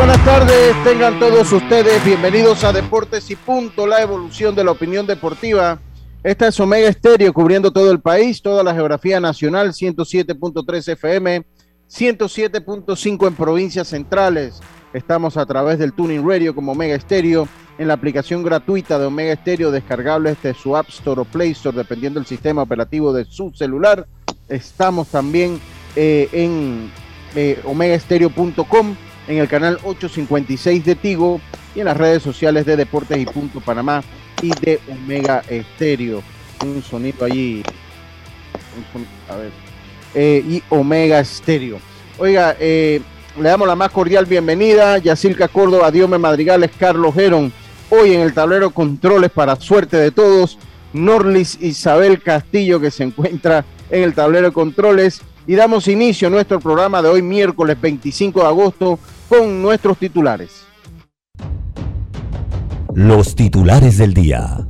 Buenas tardes, tengan todos ustedes bienvenidos a Deportes y Punto, la evolución de la opinión deportiva. Esta es Omega Estéreo cubriendo todo el país, toda la geografía nacional, 107.3 FM, 107.5 en provincias centrales. Estamos a través del Tuning Radio como Omega Estéreo, en la aplicación gratuita de Omega Estéreo, descargable desde su App Store o Play Store, dependiendo del sistema operativo de su celular. Estamos también eh, en eh, omegaestereo.com, en el canal 856 de Tigo y en las redes sociales de Deportes y Punto Panamá y de Omega Estéreo. Un sonido allí. un sonido, a ver. Eh, y Omega Estéreo. Oiga, eh, le damos la más cordial bienvenida. Yacilca Córdoba, Diome Madrigales, Carlos Geron. Hoy en el tablero controles para suerte de todos. Norlis Isabel Castillo que se encuentra en el tablero de controles. Y damos inicio a nuestro programa de hoy miércoles 25 de agosto con nuestros titulares. los titulares del día.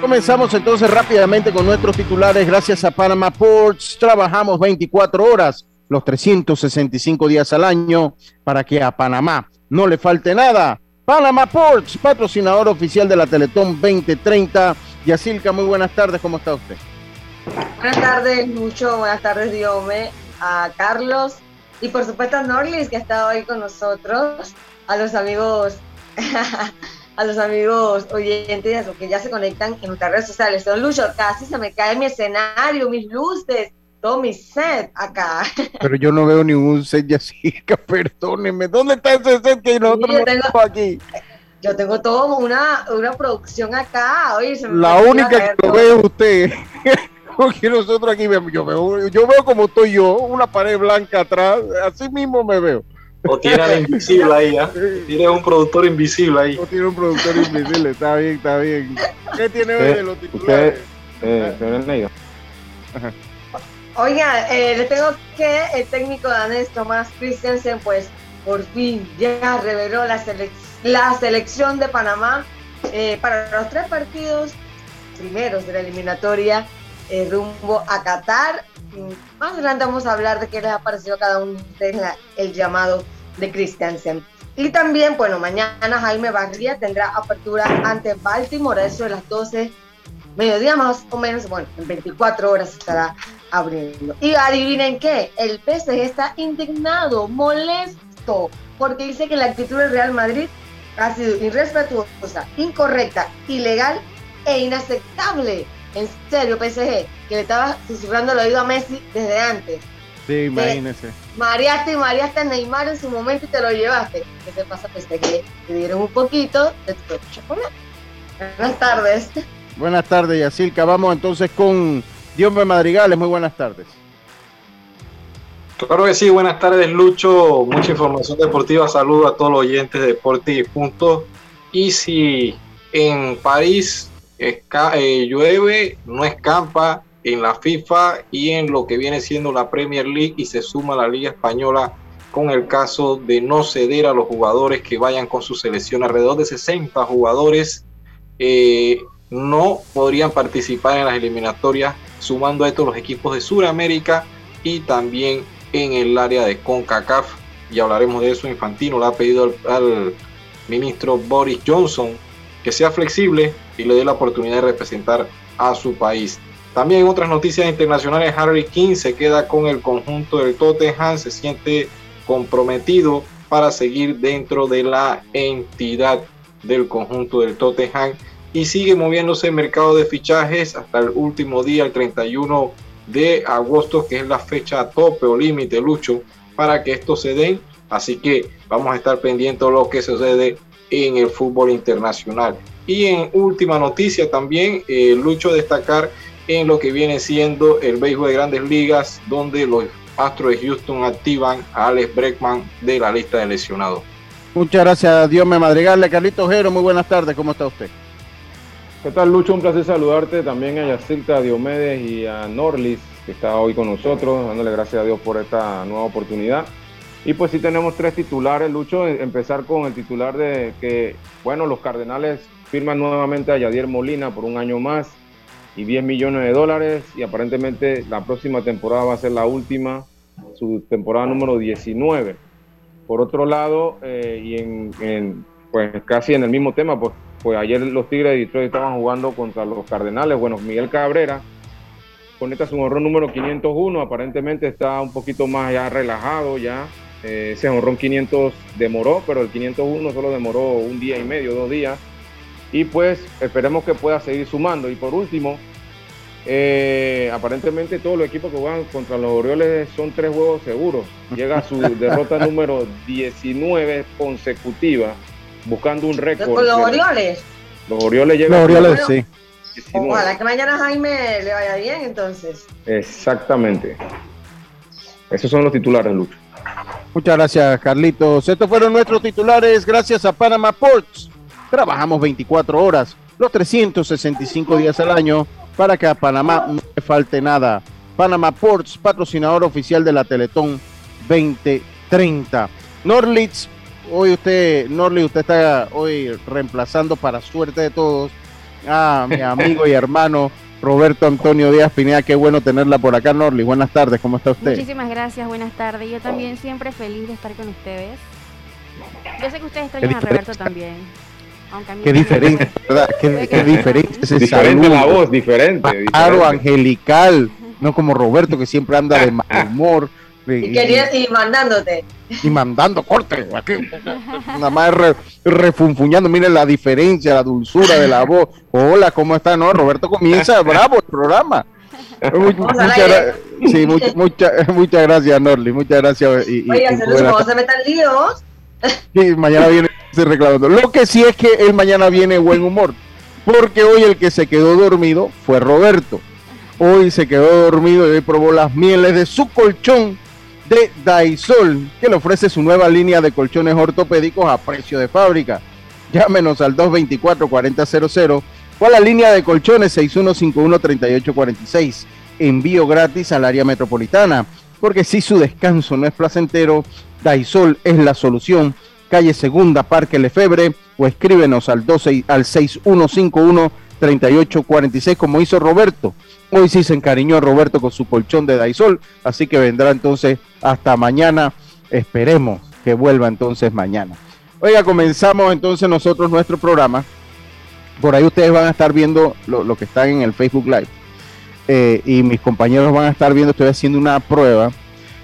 Comenzamos entonces rápidamente con nuestros titulares. Gracias a Panama Ports, trabajamos 24 horas, los 365 días al año, para que a Panamá no le falte nada. Panama Ports, patrocinador oficial de la Teletón 2030. Yacilca, muy buenas tardes, ¿cómo está usted? Buenas tardes, Lucho. Buenas tardes, Diome. A Carlos y por supuesto a Norlis, que ha estado hoy con nosotros. A los amigos, a los amigos oyentes, a los que ya se conectan en nuestras redes sociales. Don Lucho, casi se me cae mi escenario, mis luces, todo mi set acá. Pero yo no veo ningún set, Yacilca, perdóneme. ¿Dónde está ese set que nosotros yo no tengo- tenemos aquí? Yo tengo todo una, una producción acá. Oye, se me La única que lo ve es usted. Porque nosotros aquí vemos, yo veo, yo veo como estoy yo, una pared blanca atrás, así mismo me veo. O tiene al invisible ahí, ¿ah? Tiene un productor invisible ahí. No tiene un productor invisible, está bien, está bien. ¿Qué tiene hoy de los titulares? Eh, Oiga, eh, le tengo que el técnico danés Tomás Christensen, pues por fin ya reveló la, selec- la selección de Panamá eh, para los tres partidos primeros de la eliminatoria eh, rumbo a Qatar. Mm, Más adelante vamos a hablar de qué les ha parecido a cada uno de ustedes la- el llamado de Christensen. Y también, bueno, mañana Jaime Barría tendrá apertura ante Baltimore, eso de las 12 mediodía más o menos, bueno, en 24 horas estará abriendo. Y adivinen qué, el PSG está indignado, molesto, porque dice que la actitud del Real Madrid ha sido irrespetuosa, incorrecta, ilegal e inaceptable. En serio, PSG, que le estaba susurrando el oído a Messi desde antes. Sí, imagínese. Mareaste y mareaste a Neymar en su momento y te lo llevaste. ¿Qué te pasa, PSG? Te dieron un poquito de tu chocolate. Buenas tardes. Buenas tardes, Yacilca. Vamos entonces con Diombe Madrigales. Muy buenas tardes. Claro que sí, buenas tardes Lucho, mucha información deportiva, saludo a todos los oyentes de Deportes y Punto. Y si en París eh, llueve, no escampa en la FIFA y en lo que viene siendo la Premier League y se suma la Liga Española con el caso de no ceder a los jugadores que vayan con su selección. Alrededor de 60 jugadores eh, no podrían participar en las eliminatorias, sumando a esto los equipos de Sudamérica y también en el área de CONCACAF. Y hablaremos de eso. Infantino le ha pedido al, ministro Boris Johnson que sea flexible y le dé la oportunidad de representar a su país. También en otras noticias internacionales, Harry King se queda con el conjunto del Tottenham, se siente comprometido para seguir dentro de la entidad del conjunto del Tottenham y sigue moviéndose el mercado de fichajes hasta el último día, el 31 de agosto, que es la fecha tope o límite, Lucho, para que esto se den. Así que vamos a estar pendientes de lo que sucede en el fútbol internacional. Y en última noticia también, eh, Lucho, destacar en lo que viene siendo el béisbol de grandes ligas, donde los Astros de Houston activan a Alex Breckman de la lista de lesionados. Muchas gracias, Dios me madrigarle. Carlitos Jero, muy buenas tardes, ¿cómo está usted? ¿Qué tal, Lucho? Un placer saludarte también a Yacilca Diomedes y a Norlis, que está hoy con nosotros, dándole gracias a Dios por esta nueva oportunidad. Y pues sí tenemos tres titulares, Lucho. Empezar con el titular de que, bueno, los Cardenales firman nuevamente a Yadier Molina por un año más y 10 millones de dólares y aparentemente la próxima temporada va a ser la última, su temporada número 19. Por otro lado, eh, y en, pues casi en el mismo tema, pues, pues ayer los Tigres de Detroit estaban jugando contra los Cardenales. Bueno, Miguel Cabrera conecta su honrón número 501, aparentemente está un poquito más ya relajado ya. Eh, ese honrón 500 demoró, pero el 501 solo demoró un día y medio, dos días y pues esperemos que pueda seguir sumando. Y por último, eh, aparentemente todos los equipos que juegan contra los Orioles son tres juegos seguros. Llega su derrota número 19 consecutiva, buscando un récord. ¿Con los Orioles? Los Orioles llegan. Los Orioles, sí. Ojalá que mañana Jaime le vaya bien entonces. Exactamente. Esos son los titulares, Lucho. Muchas gracias, Carlitos. Estos fueron nuestros titulares gracias a Panama Ports Trabajamos 24 horas, los 365 días al año, para que a Panamá no le falte nada. Panama Ports, patrocinador oficial de la Teletón 2030. Norlitz, hoy usted, Norlitz, usted está hoy reemplazando para suerte de todos a mi amigo y hermano Roberto Antonio Díaz Pineda. Qué bueno tenerla por acá, Norlitz. Buenas tardes, ¿cómo está usted? Muchísimas gracias, buenas tardes. Yo también siempre feliz de estar con ustedes. Yo sé que ustedes extrañan a Roberto también. Qué diferente, ¿verdad? Qué, qué diferente ese Diferente la voz, diferente. Claro, angelical, no como Roberto que siempre anda de mal humor. Y, querías ir mandándote. Y mandando corte. nada más refunfuñando. Miren la diferencia, la dulzura de la voz. Hola, ¿cómo está? No, Roberto comienza bravo el programa. muchas, sí, muchas gracias, Norli. Muchas gracias. Y, Oiga, ¿cómo se metan líos? Sí, mañana viene reclamando. Lo que sí es que él mañana viene buen humor, porque hoy el que se quedó dormido fue Roberto. Hoy se quedó dormido y hoy probó las mieles de su colchón de Daisol, que le ofrece su nueva línea de colchones ortopédicos a precio de fábrica. Llámenos al 224-4000 o a la línea de colchones 6151-3846. Envío gratis al área metropolitana, porque si su descanso no es placentero, Daisol es la solución calle Segunda, Parque Lefebre, o escríbenos al, 12, al 6151-3846, como hizo Roberto. Hoy sí se encariñó Roberto con su colchón de Daisol, así que vendrá entonces hasta mañana. Esperemos que vuelva entonces mañana. Oiga, comenzamos entonces nosotros nuestro programa. Por ahí ustedes van a estar viendo lo, que está en el Facebook Live. Eh, y mis compañeros van a estar viendo, estoy haciendo una prueba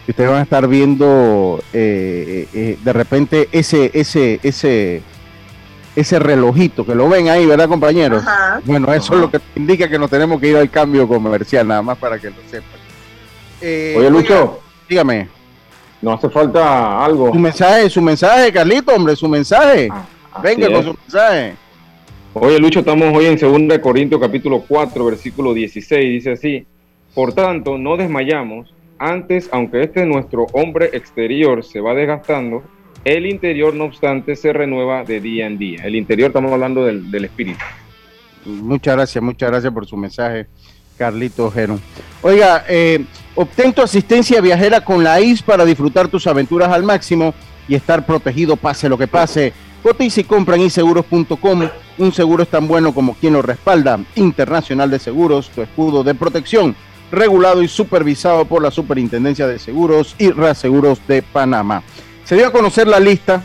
ustedes van a estar viendo eh, eh, de repente ese, ese, ese, ese relojito que lo ven ahí, ¿verdad, compañeros? Bueno, eso es lo que indica que nos tenemos que ir al cambio comercial, nada más para que lo sepan. Oye, Lucho, dígame. No hace falta algo. Su mensaje, su mensaje, Carlito, hombre, su mensaje. Ah, Venga con su mensaje. Oye, Lucho, estamos hoy en 2 Corintios capítulo 4, versículo 16, dice así, por tanto, no desmayamos, antes, aunque este nuestro hombre exterior se va desgastando, el interior, no obstante, se renueva de día en día. El interior, estamos hablando del, espíritu. Muchas gracias, muchas gracias por su mensaje, Carlito Geron. Oiga, eh, obtén tu asistencia viajera con la IS para disfrutar tus aventuras al máximo y estar protegido pase lo que pase. Cotiza y compra en iseguros.com. Un seguro es tan bueno como quien lo respalda. Internacional de Seguros, tu escudo de protección regulado y supervisado por la Superintendencia de Seguros y Reaseguros de Panamá. Se dio a conocer la lista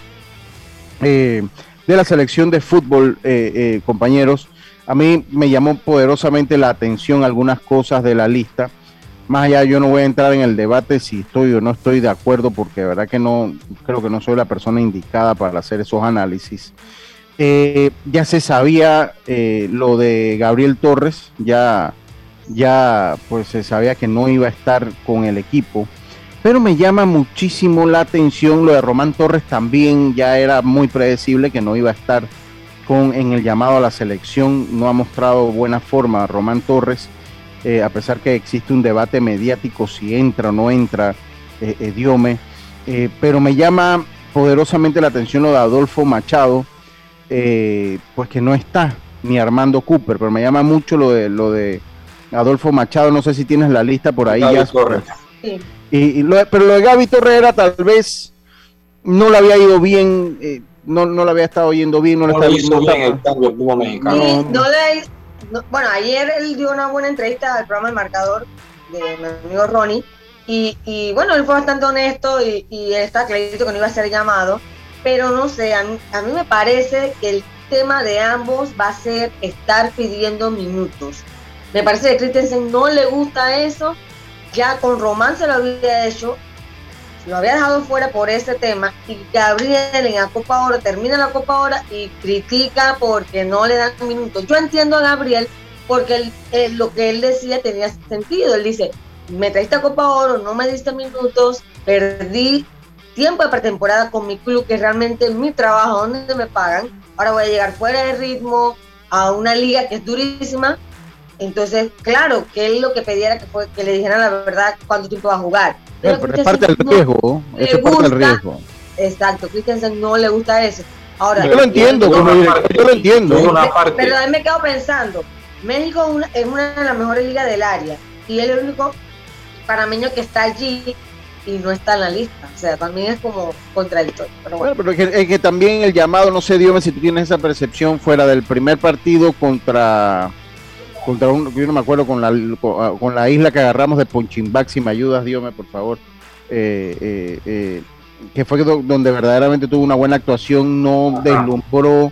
eh, de la selección de fútbol, eh, eh, compañeros, A mí me llamó poderosamente la atención algunas cosas de la lista. Más allá, yo no voy a entrar en el debate si estoy o no estoy de acuerdo, porque de verdad que no, creo que no soy la persona indicada para hacer esos análisis. Ya se sabía lo de Gabriel Torres, ya, ya pues se sabía que no iba a estar con el equipo, pero me llama muchísimo la atención lo de Román Torres también, ya era muy predecible que no iba a estar con, en el llamado a la selección, no ha mostrado buena forma Román Torres eh, a pesar que existe un debate mediático si entra o no entra eh, Diome, eh, pero me llama poderosamente la atención lo de Adolfo Machado, eh, pues que no está, ni Armando Cooper, pero me llama mucho lo de lo de Adolfo Machado, no sé si tienes la lista por ahí. ya, y, pero lo de Gaby Torres era tal vez no le había ido bien, no, no le había estado yendo bien, no, le estaba bien el cambio mexicano. no le bueno, ayer él dio una buena entrevista al programa El Marcador de mi amigo Ronnie. Y, bueno, él fue bastante honesto y, y está clarito que no iba a ser llamado. Pero no sé, a mí, me parece que el tema de ambos va a ser estar pidiendo minutos. Me parece que a Christensen no le gusta eso. Ya con Román se lo había hecho lo había dejado fuera por ese tema y Gabriel en la Copa Oro termina la Copa Oro y critica porque no le dan minutos. Yo entiendo a Gabriel porque lo que él decía tenía sentido. Él dice, me traiste a Copa Oro, no me diste minutos, perdí tiempo de pretemporada con mi club, que es realmente mi trabajo, donde me pagan. Ahora voy a llegar fuera de ritmo a una liga que es durísima. Entonces, claro, que él lo que pedía que, fue, que le dijeran la verdad cuánto tiempo va a jugar pero, es parte del riesgo. Eso es parte del riesgo. Exacto, Christensen no le gusta eso. Ahora, yo lo entiendo, yo, lo entiendo. Pero, a mí me quedo pensando, México es una de las mejores ligas del área y él es el único panameño que está allí y no está en la lista. O sea, también es como contradictorio. Pero bueno, pero es que, también el llamado, no sé, Dios si tú tienes esa percepción fuera del primer partido contra contra un, yo no me acuerdo con la, con, la isla que agarramos de Ponchimbac, si me ayudas, Dios por favor, eh, eh, eh, que fue donde verdaderamente tuvo una buena actuación, no deslumbró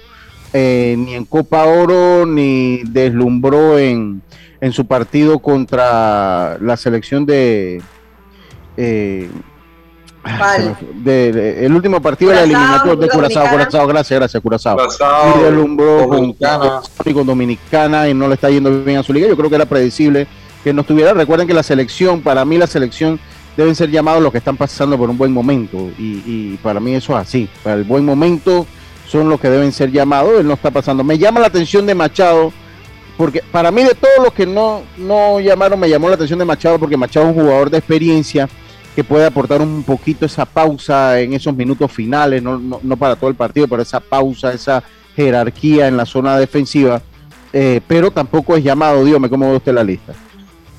ni en Copa Oro, ni deslumbró en, en su partido contra la selección de... De, el último partido de la eliminatoria de Curazao, Curazao, gracias, gracias, Curazao. y deslumbró Dominicana. Con, Dominicana y no le está yendo bien a su liga. Yo creo que era predecible que no estuviera. Recuerden que la selección, para mí la selección deben ser llamados los que están pasando por un buen momento y, y para mí eso es así. Para el buen momento son los que deben ser llamados. Él no está pasando. Me llama la atención de Machado porque para mí de todos los que no, no llamaron, me llamó la atención de Machado porque Machado es un jugador de experiencia que puede aportar un poquito esa pausa en esos minutos finales, no, no, para todo el partido, pero esa pausa, esa jerarquía en la zona defensiva, eh, pero tampoco es llamado, dígame cómo ve usted la lista.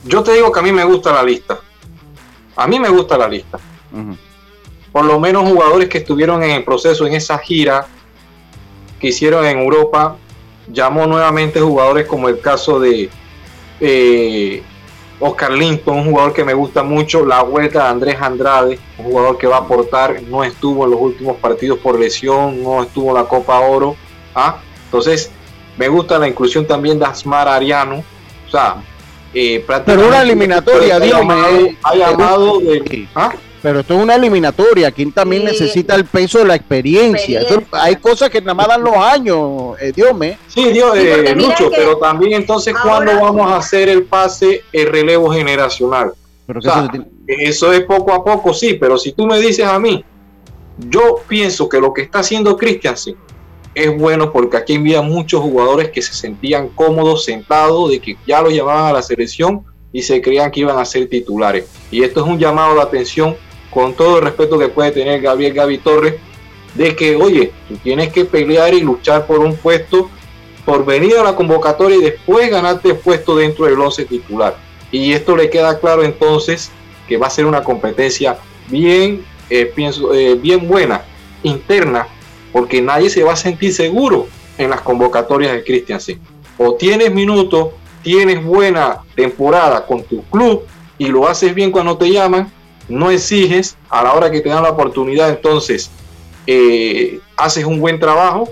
Yo te digo que a mí me gusta la lista, a mí me gusta la lista. Por lo menos jugadores que estuvieron en el proceso, en esa gira que hicieron en Europa, llamó nuevamente jugadores como el caso de... Eh, Oscar Linton, un jugador que me gusta mucho, la vuelta de Andrés Andrade, un jugador que va a aportar, no estuvo en los últimos partidos por lesión, no estuvo en la Copa Oro. ¿ah? Entonces, me gusta la inclusión también de Asmar Ariano. O sea, eh, Pero una eliminatoria, Dios Ha llamado de, ¿ah? Pero esto es una eliminatoria, aquí también necesita el peso de la experiencia. hay cosas que nada más dan los años, eh, Dios me. Sí, Dios, eh, Lucho, pero también entonces, ¿cuándo vamos a hacer el pase, el relevo generacional? eso es poco a poco, sí, pero si tú me dices a mí, yo pienso que lo que está haciendo Christiansen es bueno porque aquí envía muchos jugadores que se sentían cómodos sentados, de que ya los llamaban a la selección y se creían que iban a ser titulares. Y esto es un llamado de atención con todo el respeto que puede tener Gabriel Gaby Torres, de que, oye, tú tienes que pelear y luchar por un puesto, por venir a la convocatoria y después ganarte el puesto dentro del 11 titular. Y esto le queda claro entonces que va a ser una competencia bien, eh, pienso, eh, bien buena, interna, porque nadie se va a sentir seguro en las convocatorias de Christiansen. O tienes minutos, tienes buena temporada con tu club y lo haces bien cuando te llaman, no exiges a la hora que te dan la oportunidad, entonces eh, haces un buen trabajo.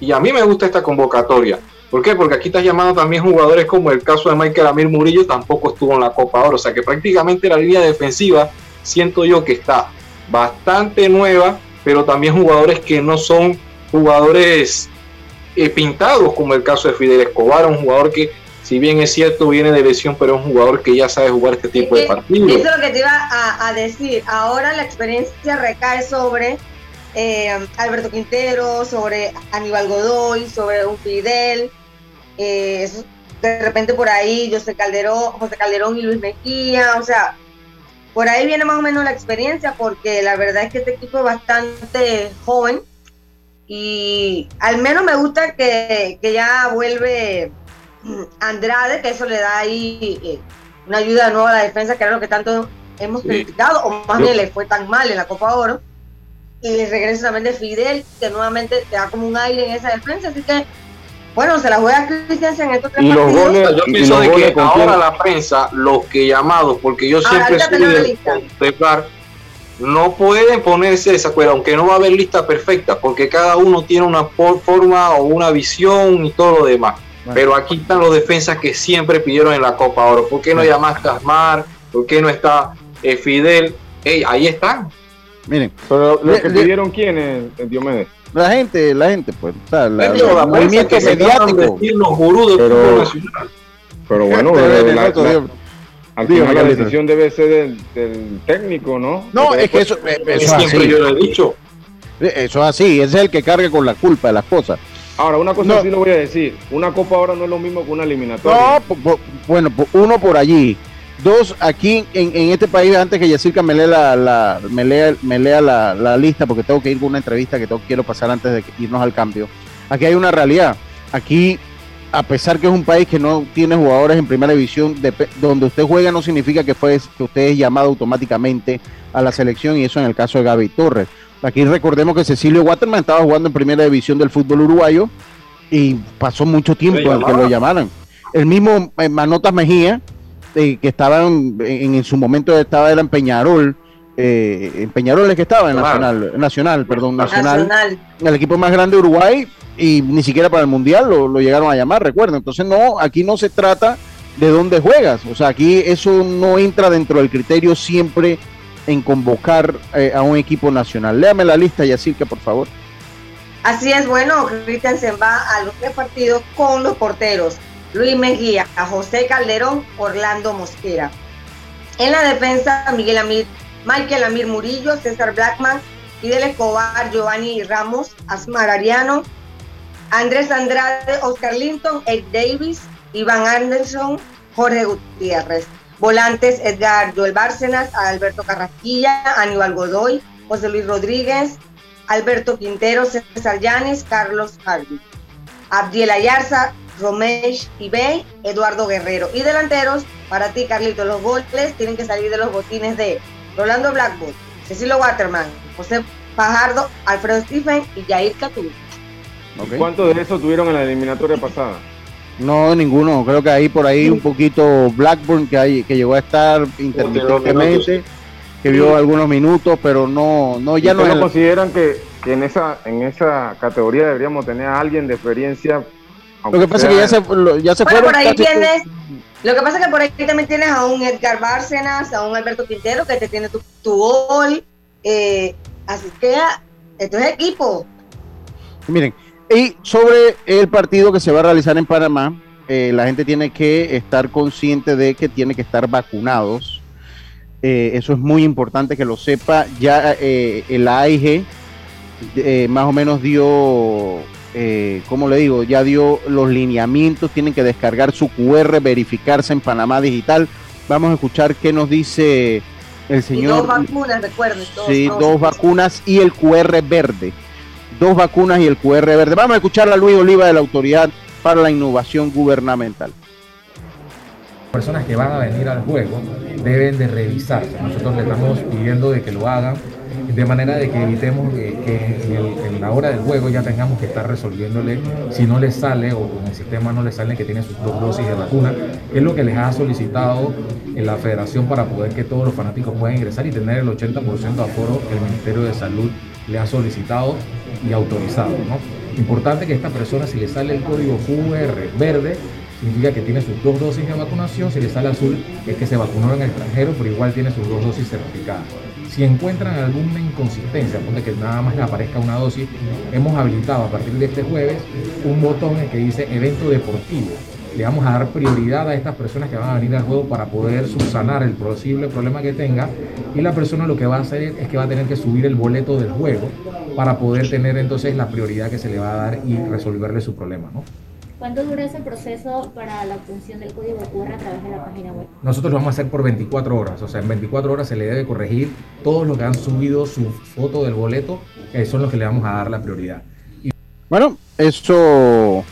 Y a mí me gusta esta convocatoria. ¿Por qué? Porque aquí estás llamando también jugadores como el caso de Michael Amir Murillo, tampoco estuvo en la Copa Oro. O sea que prácticamente la línea defensiva siento yo que está bastante nueva, pero también jugadores que no son jugadores eh, pintados, como el caso de Fidel Escobar, un jugador que, si bien es cierto, viene de lesión, pero es un jugador que ya sabe jugar este tipo de partidos. Eso es lo que te iba a, decir. Ahora la experiencia recae sobre eh, Alberto Quintero, sobre Aníbal Godoy, sobre un Fidel. Eh, de repente por ahí José Calderón, José Calderón y Luis Mejía, o sea, por ahí viene más o menos la experiencia, porque la verdad es que este equipo es bastante joven y al menos me gusta que, ya vuelve Andrade, que eso le da ahí eh, una ayuda nueva a la defensa, que era lo que tanto hemos criticado, o más bien le fue tan mal en la Copa Oro. Y regresa también de Fidel, que nuevamente te da como un aire en esa defensa, así que bueno, se la juega Christensen en estos tres y los goles, yo pienso de que ahora la prensa, los que llamados, porque yo siempre soy de contemplar, no pueden ponerse esa cuerda, aunque no va a haber lista perfecta, porque cada uno tiene una forma o una visión y todo lo demás. Pero aquí están los defensas que siempre pidieron en la Copa Oro. ¿Por qué no llamaste a Asmar? ¿Por qué no está eh, Fidel? ahí están. Miren, pero lo que pidieron quién es Diomedes. La gente, la gente, pues, o sea, la, el movimiento mediático. Pero, pero bueno, al final la decisión debe ser del, técnico, ¿no? No, es que eso, eh, eso es así. yo lo he dicho. Eso es así, ese es el que carga con la culpa de las cosas. Ahora, una cosa sí lo voy a decir, una copa ahora no es lo mismo que una eliminatoria. No, bueno, uno por allí, Dos, aquí en, este país, antes que Yacirca me lea, la, me lea, me lea la, lista, porque tengo que ir con una entrevista que tengo, quiero pasar antes de irnos al cambio. Aquí hay una realidad. Aquí, a pesar que es un país que no tiene jugadores en primera división, donde usted juega no significa que, fue, que usted es llamado automáticamente a la selección, y eso en el caso de Gaby Torres. Aquí recordemos que Cecilio Waterman estaba jugando en primera división del fútbol uruguayo y pasó mucho tiempo en que lo llamaran. El mismo eh, Manotas Mejía que estaban en, su momento estaba era en Peñarol, eh, en Peñarol es que estaba en Nacional, Nacional, perdón, Nacional, el equipo más grande de Uruguay y ni siquiera para el Mundial lo, llegaron a llamar, recuerdo. Entonces no, aquí no se trata de dónde juegas, o sea, aquí eso no entra dentro del criterio siempre en convocar eh, a un equipo nacional. Léame la lista, que por favor. Así es, bueno, Christensen va a los tres partidos con los porteros. Luis Mejía, José Calderón, Orlando Mosquera. En la defensa, Miguel Amir, Michael Amir Murillo, César Blackman, Fidel Escobar, Giovanni Ramos, Asmar Ariano, Andrés Andrade, Oscar Linton, Ed Davis, Iván Anderson, Jorge Gutiérrez. Volantes, Edgar Joel Bárcenas, Alberto Carrasquilla, Aníbal Godoy, José Luis Rodríguez, Alberto Quintero, César Llanes, Carlos Harvey. Abdiel Ayarza, Romesh Ibey, Eduardo Guerrero. Y delanteros, para ti, Carlito, los goles tienen que salir de los botines de Rolando Blackwood, Cecilio Waterman, José Fajardo, Alfredo Stephen y Jair Catú. ¿Cuántos de esos tuvieron en la eliminatoria pasada? No, ninguno. Creo que ahí por ahí un poquito Blackburn que hay, que llegó a estar intermitentemente, que vio algunos minutos, pero no, no ya no. consideran que, que en esa en esa categoría deberíamos tener a alguien de experiencia lo que pasa es que ya se, ya se bueno, Por ahí tienes, lo que pasa es que por ahí también tienes a un Edgar Bárcenas, a un Alberto Quintero que te tiene tu, tu gol. Eh, así que esto es equipo. Miren, y sobre el partido que se va a realizar en Panamá, eh, la gente tiene que estar consciente de que tiene que estar vacunados. Eh, eso es muy importante que lo sepa. Ya el AIG más o menos dio eh, como le digo, ya dio los lineamientos, tienen que descargar su QR, verificarse en Panamá Digital. Vamos a escuchar qué nos dice el señor. dos vacunas, recuerden. sí, dos vacunas y el QR verde. Dos vacunas y el QR verde. Vamos a escuchar a Luis Oliva de la Autoridad para la Innovación Gubernamental. Personas que van a venir al juego deben de revisar. Nosotros le estamos pidiendo de que lo hagan de manera de que evitemos que, en, la hora del juego ya tengamos que estar resolviéndole si no les sale o en el sistema no les sale que tiene sus dos dosis de vacuna, es lo que les ha solicitado en la federación para poder que todos los fanáticos puedan ingresar y tener el 80% de aforo que el Ministerio de Salud le ha solicitado y autorizado. ¿no? Importante que esta persona, si le sale el código QR verde, significa que tiene sus dos dosis de vacunación, si le sale azul es que se vacunó en el extranjero, pero igual tiene sus dos dosis certificadas. Si encuentran alguna inconsistencia, pone que nada más le aparezca una dosis, hemos habilitado a partir de este jueves un botón que dice evento deportivo. Le vamos a dar prioridad a estas personas que van a venir al juego para poder subsanar el posible problema que tenga. Y la persona lo que va a hacer es que va a tener que subir el boleto del juego para poder tener entonces la prioridad que se le va a dar y resolverle su problema. ¿no? ¿Cuánto dura ese proceso para la obtención del código QR a través de la página web? Nosotros lo vamos a hacer por 24 horas, o sea, en 24 horas se le debe corregir todos los que han subido su foto del boleto, que son los que le vamos a dar la prioridad. Bueno, eso,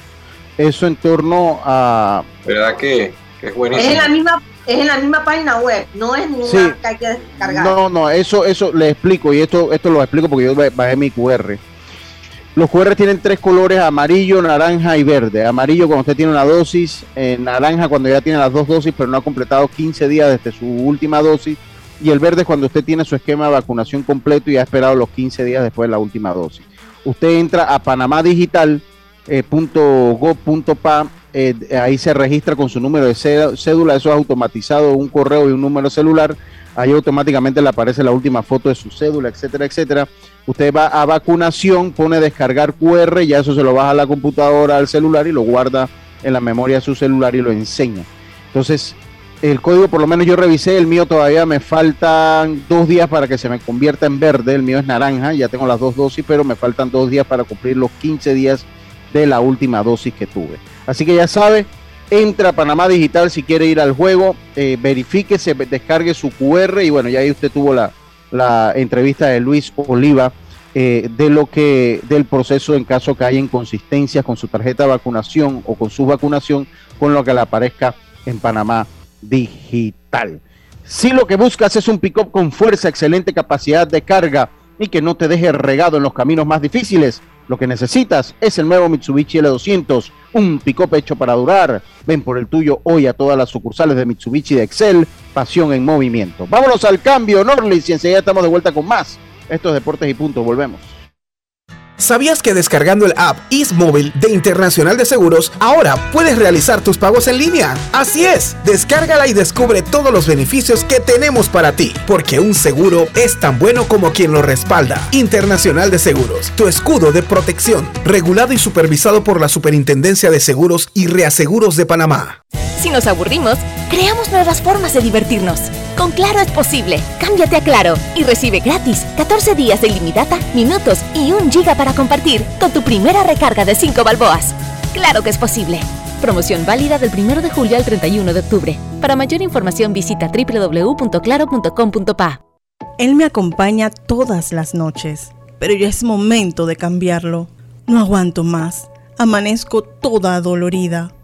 eso en torno a... ¿Verdad que, es buenísimo? Es en la misma es en la misma página web, no es ninguna que hay que descargar. No, no, eso, eso le explico y esto, esto lo explico porque yo bajé mi QR. Los QR tienen tres colores, amarillo, naranja y verde. Amarillo cuando usted tiene una dosis, eh, naranja cuando ya tiene las dos dosis pero no ha completado 15 días desde su última dosis y el verde es cuando usted tiene su esquema de vacunación completo y ha esperado los 15 días después de la última dosis. Usted entra a panamadigital.gov.pa, eh, eh, ahí se registra con su número de cédula, eso es automatizado, un correo y un número celular ahí automáticamente le aparece la última foto de su cédula, etcétera, etcétera. Usted va a vacunación, pone descargar QR, ya eso se lo baja a la computadora, al celular y lo guarda en la memoria de su celular y lo enseña. Entonces, el código, por lo menos yo revisé, el mío todavía me faltan dos días para que se me convierta en verde, el mío es naranja, ya tengo las dos dosis, pero me faltan dos días para cumplir los 15 días de la última dosis que tuve. Así que ya sabe, entra a Panamá Digital si quiere ir al juego, eh, verifique, se descargue su QR y bueno, ya ahí usted tuvo la, entrevista de Luis Oliva eh, de lo que del proceso en caso que haya inconsistencias con su tarjeta de vacunación o con su vacunación con lo que le aparezca en Panamá Digital. Si lo que buscas es un pick-up con fuerza, excelente capacidad de carga y que no te deje regado en los caminos más difíciles, lo que necesitas es el nuevo Mitsubishi L200, un pick-up hecho para durar. Ven por el tuyo hoy a todas las sucursales de Mitsubishi de Excel, pasión en movimiento. Vámonos al cambio, Norlis, y enseguida estamos de vuelta con más. Estos deportes y puntos, volvemos. ¿Sabías que descargando el app Móvil de Internacional de Seguros, ahora puedes realizar tus pagos en línea? Así es, descárgala y descubre todos los beneficios que tenemos para ti, porque un seguro es tan bueno como quien lo respalda. Internacional de Seguros, tu escudo de protección, regulado y supervisado por la Superintendencia de Seguros y Reaseguros de Panamá. Si nos aburrimos, creamos nuevas formas de divertirnos. Con Claro es posible. Cámbiate a Claro y recibe gratis 14 días de ilimitada, minutos y un giga para compartir con tu primera recarga de 5 balboas. Claro que es posible. Promoción válida del 1 de julio al 31 de octubre. Para mayor información visita www.claro.com.pa. Él me acompaña todas las noches, pero ya es momento de cambiarlo. No aguanto más. Amanezco toda dolorida.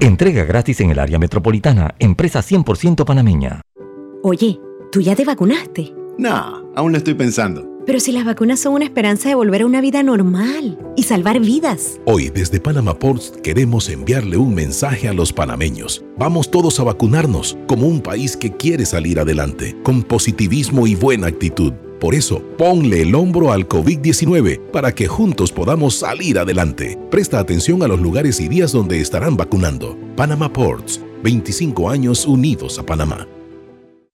Entrega gratis en el área metropolitana. Empresa 100% panameña. Oye, ¿tú ya te vacunaste? No, aún lo estoy pensando. Pero si las vacunas son una esperanza de volver a una vida normal y salvar vidas. Hoy desde Panama Ports queremos enviarle un mensaje a los panameños. Vamos todos a vacunarnos como un país que quiere salir adelante, con positivismo y buena actitud. Por eso, ponle el hombro al COVID-19 para que juntos podamos salir adelante. Presta atención a los lugares y días donde estarán vacunando. Panama Ports, 25 años unidos a Panamá.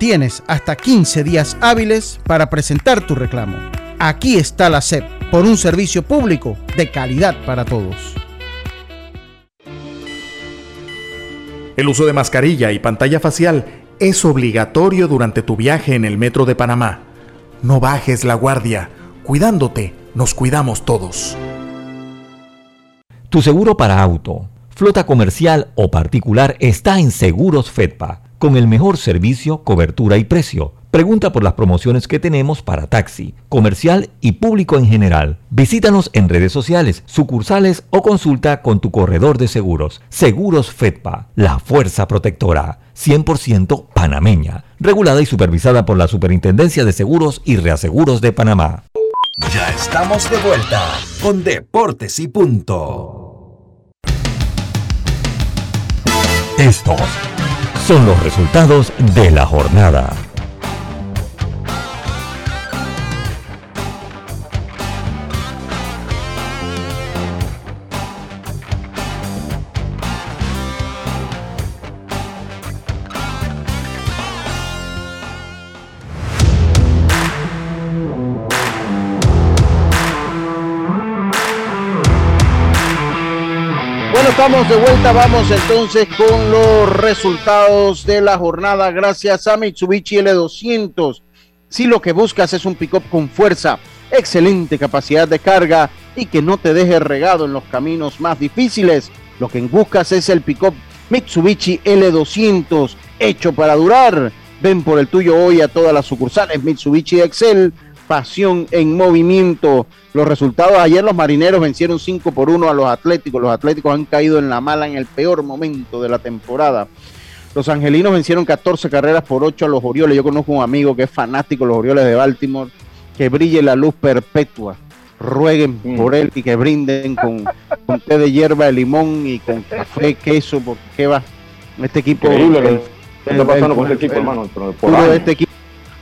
Tienes hasta 15 días hábiles para presentar tu reclamo. Aquí está la SEP por un servicio público de calidad para todos. El uso de mascarilla y pantalla facial es obligatorio durante tu viaje en el metro de Panamá. No bajes la guardia. Cuidándote, nos cuidamos todos. Tu seguro para auto, flota comercial o particular está en Seguros Fedpa, con el mejor servicio, cobertura y precio. Pregunta por las promociones que tenemos para taxi, comercial y público en general. Visítanos en redes sociales, sucursales o consulta con tu corredor de seguros. Seguros Fedpa, la fuerza protectora, 100% panameña, regulada y supervisada por la Superintendencia de Seguros y Reaseguros de Panamá. Ya estamos de vuelta con Deportes y Punto. Estos son los resultados de la jornada. Estamos de vuelta. Vamos entonces con los resultados de la jornada. Gracias a Mitsubishi L200. Si lo que buscas es un pick-up con fuerza, excelente capacidad de carga y que no te deje regado en los caminos más difíciles, lo que buscas es el pick-up Mitsubishi L200, hecho para durar. Ven por el tuyo hoy a todas las sucursales Mitsubishi Excel pasión en movimiento. Los resultados ayer los marineros vencieron 5 por 1 a los Atléticos. Los Atléticos han caído en la mala en el peor momento de la temporada. Los angelinos vencieron 14 carreras por 8 a los Orioles. Yo conozco un amigo que es fanático de los Orioles de Baltimore. Que brille la luz perpetua. Rueguen por él y que brinden con, con té de hierba de limón y con café, queso, porque ¿qué va? Este equipo. Increíble el- está pasando con el- este equipo, hermano. por años. este equipo.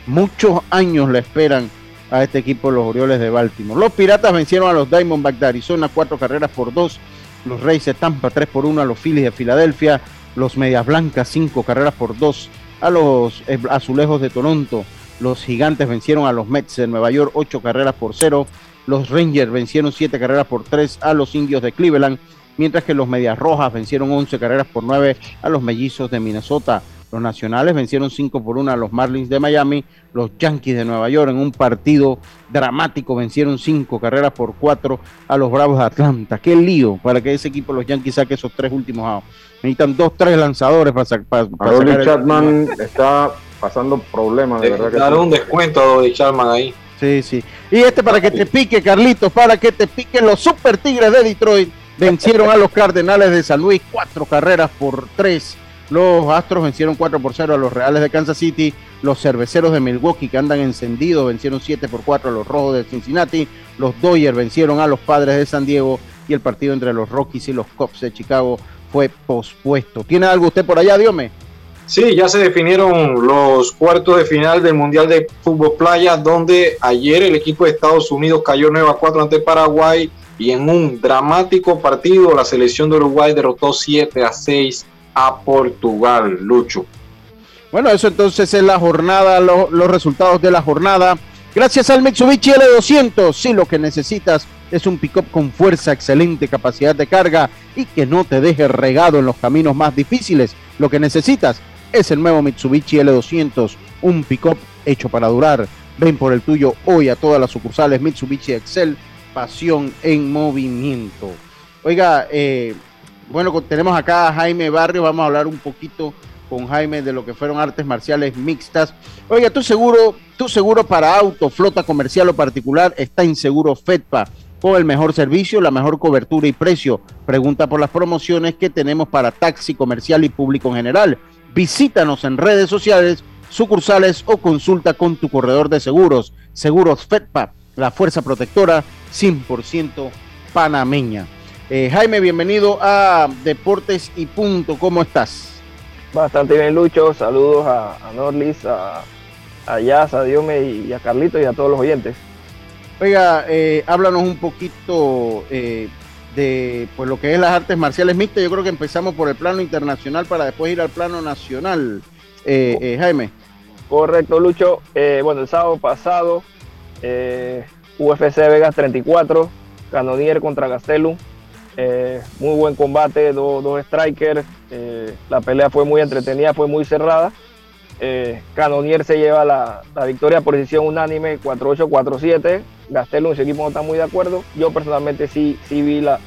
Muchos años le esperan a este equipo los Orioles de Baltimore. Los Piratas vencieron a los Diamondbacks de Arizona cuatro carreras por dos. Los Reyes de Tampa tres por uno a los Phillies de Filadelfia. Los Medias Blancas cinco carreras por dos a los eh, Azulejos de Toronto. Los Gigantes vencieron a los Mets de Nueva York ocho carreras por cero. Los Rangers vencieron siete carreras por tres a los Indios de Cleveland. Mientras que los Medias Rojas vencieron 11 carreras por 9 a los Mellizos de Minnesota. Los Nacionales vencieron 5 por 1 a los Marlins de Miami. Los Yankees de Nueva York en un partido dramático vencieron 5 carreras por 4 a los Bravos de Atlanta. Qué lío para que ese equipo, los Yankees, saque esos tres últimos outs. Necesitan dos, tres lanzadores para, sa- para, para sacar el- Chapman está pasando problemas, de verdad que Dar sí. un descuento a Dodi Charman ahí. Sí, sí. Y este para que te pique, Carlitos, para que te piquen los Super Tigres de Detroit. Vencieron a los Cardenales de San Luis cuatro carreras por tres. Los Astros vencieron 4 por 0 a los Reales de Kansas City. Los Cerveceros de Milwaukee, que andan encendidos, vencieron 7 por 4 a los Rojos de Cincinnati. Los Dodgers vencieron a los Padres de San Diego. Y el partido entre los Rockies y los Cubs de Chicago fue pospuesto. ¿Tiene algo usted por allá, Diome? Sí, ya se definieron los cuartos de final del Mundial de Fútbol Playa, donde ayer el equipo de Estados Unidos cayó 9 a 4 ante Paraguay y en un dramático partido la selección de Uruguay derrotó 7 a 6 a Portugal, Lucho. Bueno, eso entonces es la jornada, lo- los resultados de la jornada. Gracias al Mitsubishi L200, si lo que necesitas es un pick-up con fuerza, excelente capacidad de carga y que no te deje regado en los caminos más difíciles. Lo que necesitas es el nuevo Mitsubishi L200, un pick-up hecho para durar. Ven por el tuyo hoy a todas las sucursales Mitsubishi Excel, pasión en movimiento. Oiga, eh, bueno, tenemos acá a Jaime Barrio, vamos a hablar un poquito con Jaime de lo que fueron artes marciales mixtas. Oiga, tu seguro, tu seguro para auto, flota comercial o particular está Inseguro FEDPA con el mejor servicio, la mejor cobertura y precio. Pregunta por las promociones que tenemos para taxi comercial y público en general. Visítanos en redes sociales, sucursales o consulta con tu corredor de seguros. Seguros FEDPA, la fuerza protectora 100% panameña. Eh, Jaime, bienvenido a Deportes y Punto. ¿Cómo estás? Bastante bien, Lucho. Saludos a, Norlis, a, a a Diome y a Carlito y a todos los oyentes. Oiga, eh, háblanos un poquito eh, de pues, lo que es las artes marciales mixtas. Yo creo que empezamos por el plano internacional para después ir al plano nacional. Eh, Jaime. Correcto, Lucho. bueno, el sábado pasado, UFC Vegas 34, Canonier contra Gastelum. Muy buen combate, dos strikers. la pelea fue muy entretenida, fue muy cerrada. Canonier se lleva la, la victoria por decisión unánime 4-8, 4-7. Gastelum y su equipo no están muy de acuerdo. Yo personalmente sí, sí vi la,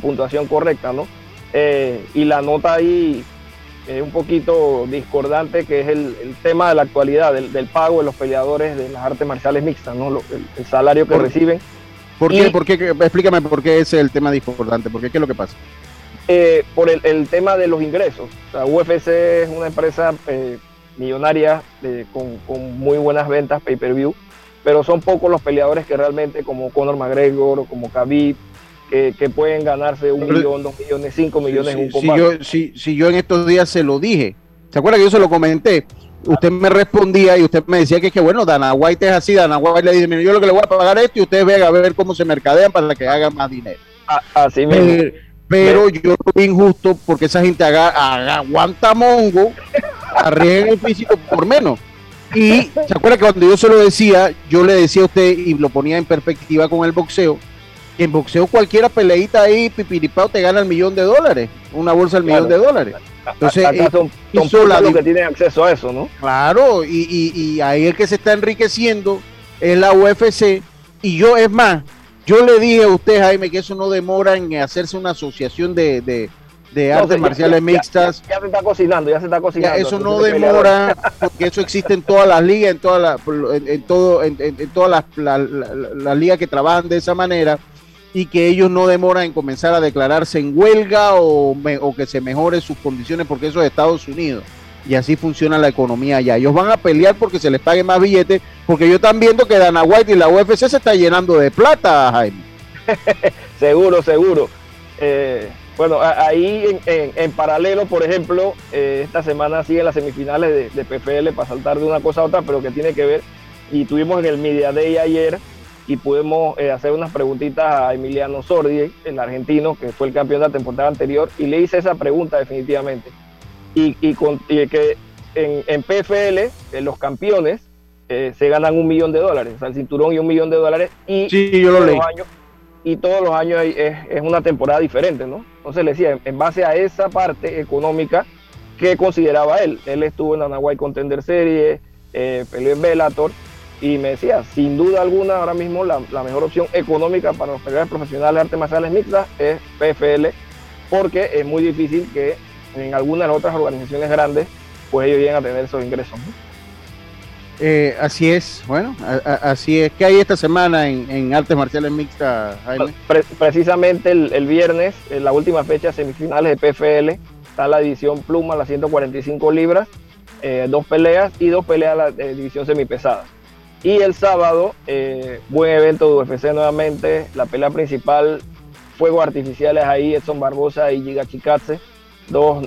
puntuación correcta, ¿no? Eh, y la nota ahí es un poquito discordante, que es el, tema de la actualidad, del, pago de los peleadores de las artes marciales mixtas, ¿no? el, salario que reciben. ¿Por qué, ¿Por qué? Explícame por qué es el tema discordante, ¿por qué? ¿Qué es lo que pasa? Eh, por el, tema de los ingresos. O UFC es una empresa eh, millonaria con, con, muy buenas ventas pay-per-view pero son pocos los peleadores que realmente, como Conor McGregor o como Khabib, que, pueden ganarse un millón, dos millones, cinco millones en un combate. Si yo, si, yo en estos días se lo dije, ¿se acuerda que yo se lo comenté? Usted me respondía y usted me decía que, que bueno, Dana White es así, Dana White le dice, mire, yo lo que le voy a pagar esto y ustedes vean a ver cómo se mercadean para que hagan más dinero. así mismo. Pero, yo lo vi injusto porque esa gente aguanta mongo, arriesga el físico por menos. Y se acuerda que cuando yo se lo decía, yo le decía a usted y lo ponía en perspectiva con el boxeo, que en boxeo cualquiera peleita ahí, pipiripao, te gana el millón de dólares, una bolsa del millón de dólares. Entonces, Acá son, los que tienen acceso a eso, ¿no? Claro, y, y, ahí el que se está enriqueciendo es la UFC. Y yo, es más, yo le dije a usted, Jaime, que eso no demora en hacerse una asociación de, de artes marciales mixtas. Ya, se está cocinando, ya se está cocinando. eso no demora, porque eso existe en todas las ligas, en todas las, en, todo, en, todas las, ligas que trabajan de esa manera y que ellos no demoran en comenzar a declararse en huelga o, o que se mejoren sus condiciones porque eso es Estados Unidos y así funciona la economía allá. Ellos van a pelear porque se les pague más billetes, porque ellos están viendo que Dana White y la UFC se está llenando de plata, Jaime. seguro, seguro. Eh, bueno, ahí en, paralelo, por ejemplo, eh, esta semana siguen las semifinales de, PFL para saltar de una cosa a otra, pero que tiene que ver. Y tuvimos en el Media Day ayer y pudimos eh, hacer unas preguntitas a Emiliano Sordi, el argentino, que fue el campeón de la temporada anterior, y le hice esa pregunta definitivamente. Y, que en, PFL, en los campeones, eh, se ganan un millón de dólares, o sea, el cinturón y un millón de dólares. Y sí, yo lo leí y todos los años es, una temporada diferente, ¿no? Entonces le decía, en base a esa parte económica, ¿qué consideraba él? Él estuvo en la Nahuay Contender Series, eh, peleó en Bellator, y me decía, sin duda alguna, ahora mismo la, mejor opción económica para los peleadores profesionales de artes marciales mixtas es PFL, porque es muy difícil que en algunas de otras organizaciones grandes, pues ellos lleguen a tener esos ingresos. ¿no? Eh, así es, bueno, así es. ¿Qué hay esta semana en, artes marciales mixtas, Jaime? precisamente el, viernes, en la última fecha semifinales de PFL, está la división pluma, las 145 libras, eh, dos peleas y dos peleas la división semipesada. Y el sábado, eh, buen evento de UFC nuevamente, la pelea principal, fuegos artificiales ahí, Edson Barbosa y Giga Chikatse, dos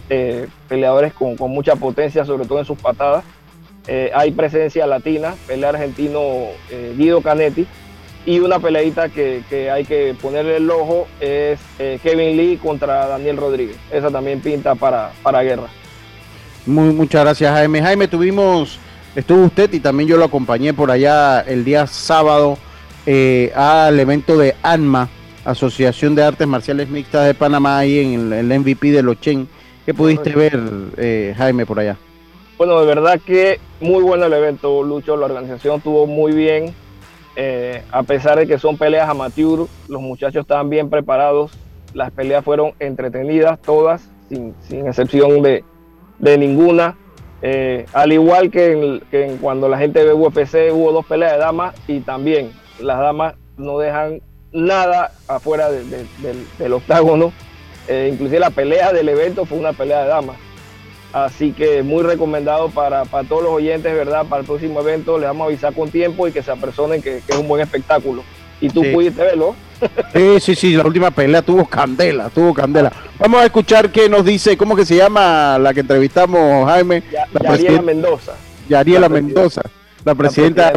peleadores con, con mucha potencia, sobre todo en sus patadas eh, hay presencia latina, pelea argentino eh, Guido Canetti. Y una peleita que, hay que ponerle el ojo es eh, Kevin Lee contra Daniel Rodríguez. Esa también pinta para, para guerra. Muy, muchas gracias, Jaime. Jaime, tuvimos, estuvo usted y también yo lo acompañé por allá el día sábado al evento de ANMA, Asociación de Artes Marciales Mixtas de Panamá, ahí en el, el MVP de Lochen. ¿Qué pudiste ver, Jaime, por allá? Bueno, de verdad que muy bueno el evento, Lucho. La organización estuvo muy bien. Eh, a pesar de que son peleas amateur, los muchachos estaban bien preparados. Las peleas fueron entretenidas, todas, sin, excepción de, ninguna. Eh, al igual que, cuando la gente ve UFC, hubo dos peleas de damas y también las damas no dejan nada afuera del, octágono. Eh, inclusive la pelea del evento fue una pelea de damas. Así que muy recomendado para, todos los oyentes, ¿verdad? Para el próximo evento les vamos a avisar con tiempo y que se apersonen que, es un buen espectáculo. Y tú pudiste verlo. Sí, sí, sí, la última pelea tuvo candela, tuvo candela. Vamos a escuchar qué nos dice, ¿cómo que se llama la que entrevistamos, Jaime? Yariela Mendoza. Yariela Mendoza, la presidenta.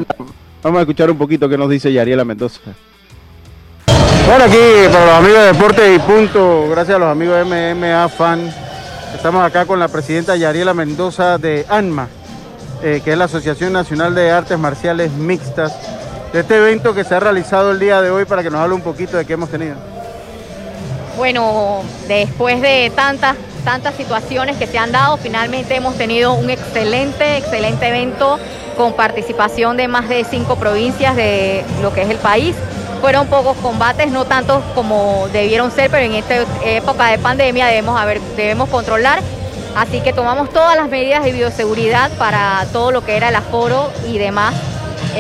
Vamos a escuchar un poquito qué nos dice Yariela Mendoza. Bueno, aquí para los amigos de Deporte y Punto, gracias a los amigos de MMA Fan, estamos acá con la presidenta Yariela Mendoza de ANMA, eh, que es la Asociación Nacional de Artes Marciales Mixtas, de este evento que se ha realizado el día de hoy para que nos hable un poquito de qué hemos tenido. Bueno, después de tantas, tantas situaciones que se han dado, finalmente hemos tenido un excelente, excelente evento con participación de más de cinco provincias de lo que es el país fueron pocos combates, no tantos como debieron ser, pero en esta época de pandemia debemos, haber, debemos controlar. Así que tomamos todas las medidas de bioseguridad para todo lo que era el aforo y demás.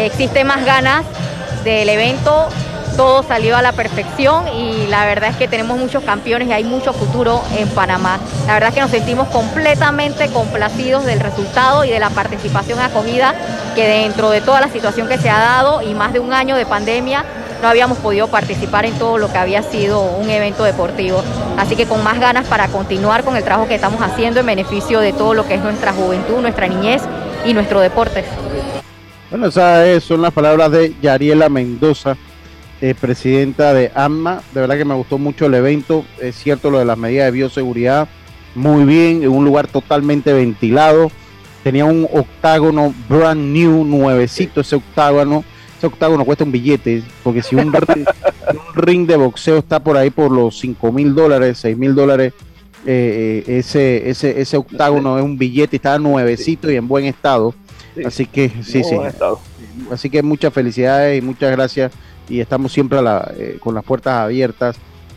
Existe más ganas del evento, todo salió a la perfección y la verdad es que tenemos muchos campeones y hay mucho futuro en Panamá. La verdad es que nos sentimos completamente complacidos del resultado y de la participación acogida que dentro de toda la situación que se ha dado y más de un año de pandemia no habíamos podido participar en todo lo que había sido un evento deportivo. Así que con más ganas para continuar con el trabajo que estamos haciendo en beneficio de todo lo que es nuestra juventud, nuestra niñez y nuestro deporte. Bueno, esas son las palabras de Yariela Mendoza, eh, presidenta de AMMA. De verdad que me gustó mucho el evento. Es cierto lo de las medidas de bioseguridad. Muy bien, en un lugar totalmente ventilado. Tenía un octágono brand new, nuevecito ese octágono ese octágono cuesta un billete, porque si un, ring de boxeo está por ahí por los 5 mil dólares, 6 mil dólares, eh, eh, ese, ese, ese octágono es un billete, está nuevecito y en buen estado. Así que, sí, sí. Así que muchas felicidades y muchas gracias. Y estamos siempre eh, con las puertas abiertas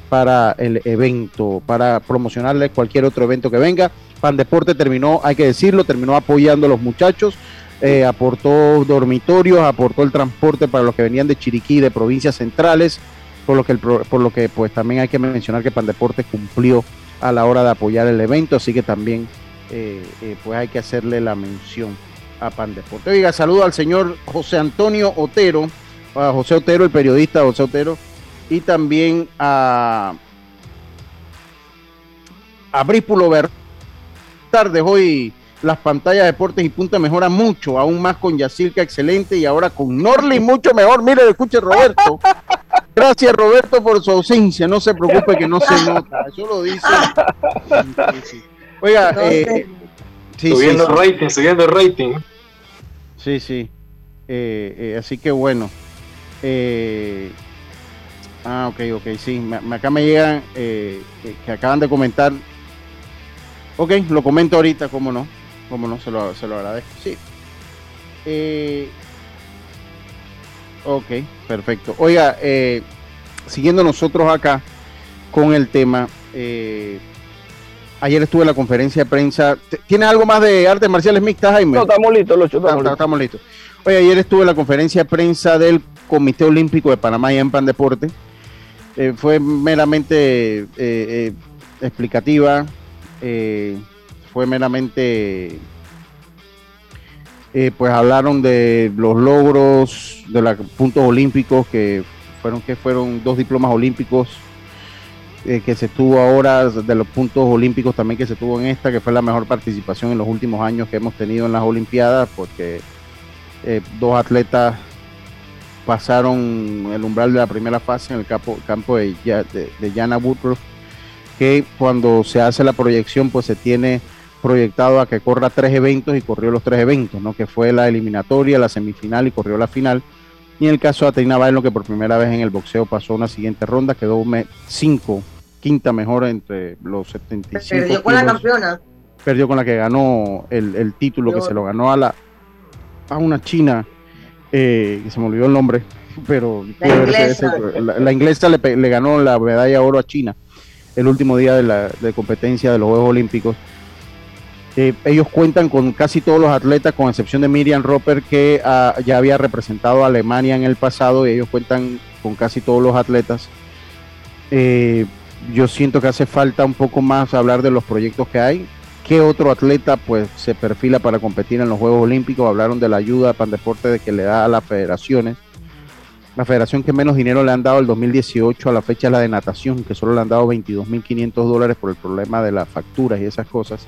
para el evento, para promocionarles cualquier otro evento que venga. Pan Deporte terminó, hay que decirlo, terminó apoyando a los muchachos. Eh, aportó dormitorios, aportó el transporte para los que venían de Chiriquí, de provincias centrales, por lo que, por lo que pues también hay que mencionar que Pandeportes cumplió a la hora de apoyar el evento, así que también eh, eh, pues hay que hacerle la mención a Pandeporte. Oiga, saludo al señor José Antonio Otero, a José Otero, el periodista José Otero, y también a, a Brípulo Ver. Tarde hoy las pantallas de deportes y punta mejoran mucho, aún más con Yacirca excelente y ahora con Norley mucho mejor. Mire, escuche Roberto. Gracias Roberto por su ausencia, no se preocupe que no se nota, eso lo dice. Oiga, eh, subiendo rating, subiendo rating. Sí, sí. Eh, eh, así que bueno. ah, ok, ok, sí. acá me llegan que acaban de comentar. Ok, lo comento ahorita, cómo no. Como no, se lo, se lo agradezco. Sí. Eh, ok, perfecto. Oiga, eh, siguiendo nosotros acá con el tema, eh, ayer estuve en la conferencia de prensa. ¿Tienes algo más de artes marciales mixtas, Jaime? No, estamos listos, Lucho. Estamos, estamos, listos. Oye, ayer estuve en la conferencia de prensa del Comité Olímpico de Panamá y en Pan Deporte. fue meramente explicativa fue meramente, eh, pues hablaron de los logros de los puntos olímpicos que fueron que fueron dos diplomas olímpicos eh, que se tuvo ahora de los puntos olímpicos también que se tuvo en esta que fue la mejor participación en los últimos años que hemos tenido en las olimpiadas porque eh, dos atletas pasaron el umbral de la primera fase en el campo, campo de, de, Jana Woodruff que cuando se hace la proyección pues se tiene proyectado a que corra tres eventos y corrió los tres eventos, ¿no? que fue la eliminatoria, la semifinal y corrió la final. Y en el caso de Ateina Bailo, que por primera vez en el boxeo pasó una siguiente ronda, quedó cinco, quinta mejor entre los 75. Perdió con la campeona. Perdió con la que ganó el, título, que se lo ganó a la a una china, eh, que se me olvidó el nombre, pero La inglesa. ese- la, la inglesa le, le ganó la medalla de oro a China el último día de la de competencia de los Juegos Olímpicos. Eh, ellos cuentan con casi todos los atletas, con excepción de Miriam Roper, que ah, ya había representado a Alemania en el pasado, y ellos cuentan con casi todos los atletas. Eh, yo siento que hace falta un poco más hablar de los proyectos que hay. ¿Qué otro atleta pues se perfila para competir en los Juegos Olímpicos? Hablaron de la ayuda para el deporte de que le da a las federaciones. La federación que menos dinero le han dado el 2018 a la fecha es la de natación, que solo le han dado 22.500 dólares por el problema de las facturas y esas cosas.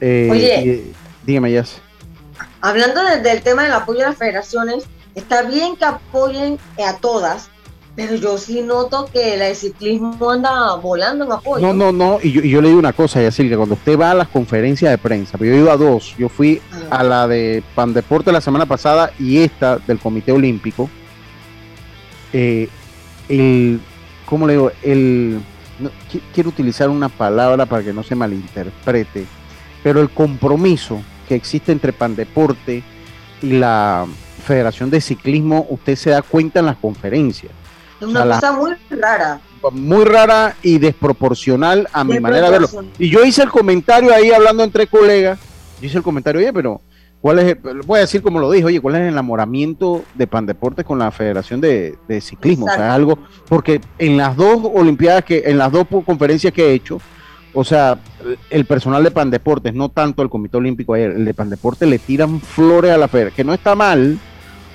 Eh, Oye. y- dígame, ya. Hablando de- del tema del apoyo a las federaciones, está bien que apoyen a todas, pero yo sí noto que de ciclismo anda volando en apoyo. No, no, no. Y yo, y yo le digo una cosa, Yacil, que cuando usted va a las conferencias de prensa, pues yo he ido a dos. Yo fui a la de Pandeporte la semana pasada y esta del Comité Olímpico. Eh, el, ¿cómo le digo? El, no, qui- quiero utilizar una palabra para que no se malinterprete, pero el compromiso que existe entre Pandeporte y la Federación de Ciclismo, usted se da cuenta en las conferencias. es una o sea, la- cosa muy rara. muy rara y desproporcional a mi manera de verlo. Y yo hice el comentario ahí hablando entre colegas, yo hice el comentario, oye, pero ¿cuál es, el- voy a decir como lo dije, oye, ¿cuál es el enamoramiento de Pandeportes con la Federación de, de Ciclismo? O sea, algo, porque en las dos Olimpiadas, que en las dos conferencias que he hecho, o sea, el personal de Pandeportes, no tanto el Comité Olímpico, ayer, el de Pandeportes le tiran flores a la Federación, que no está mal,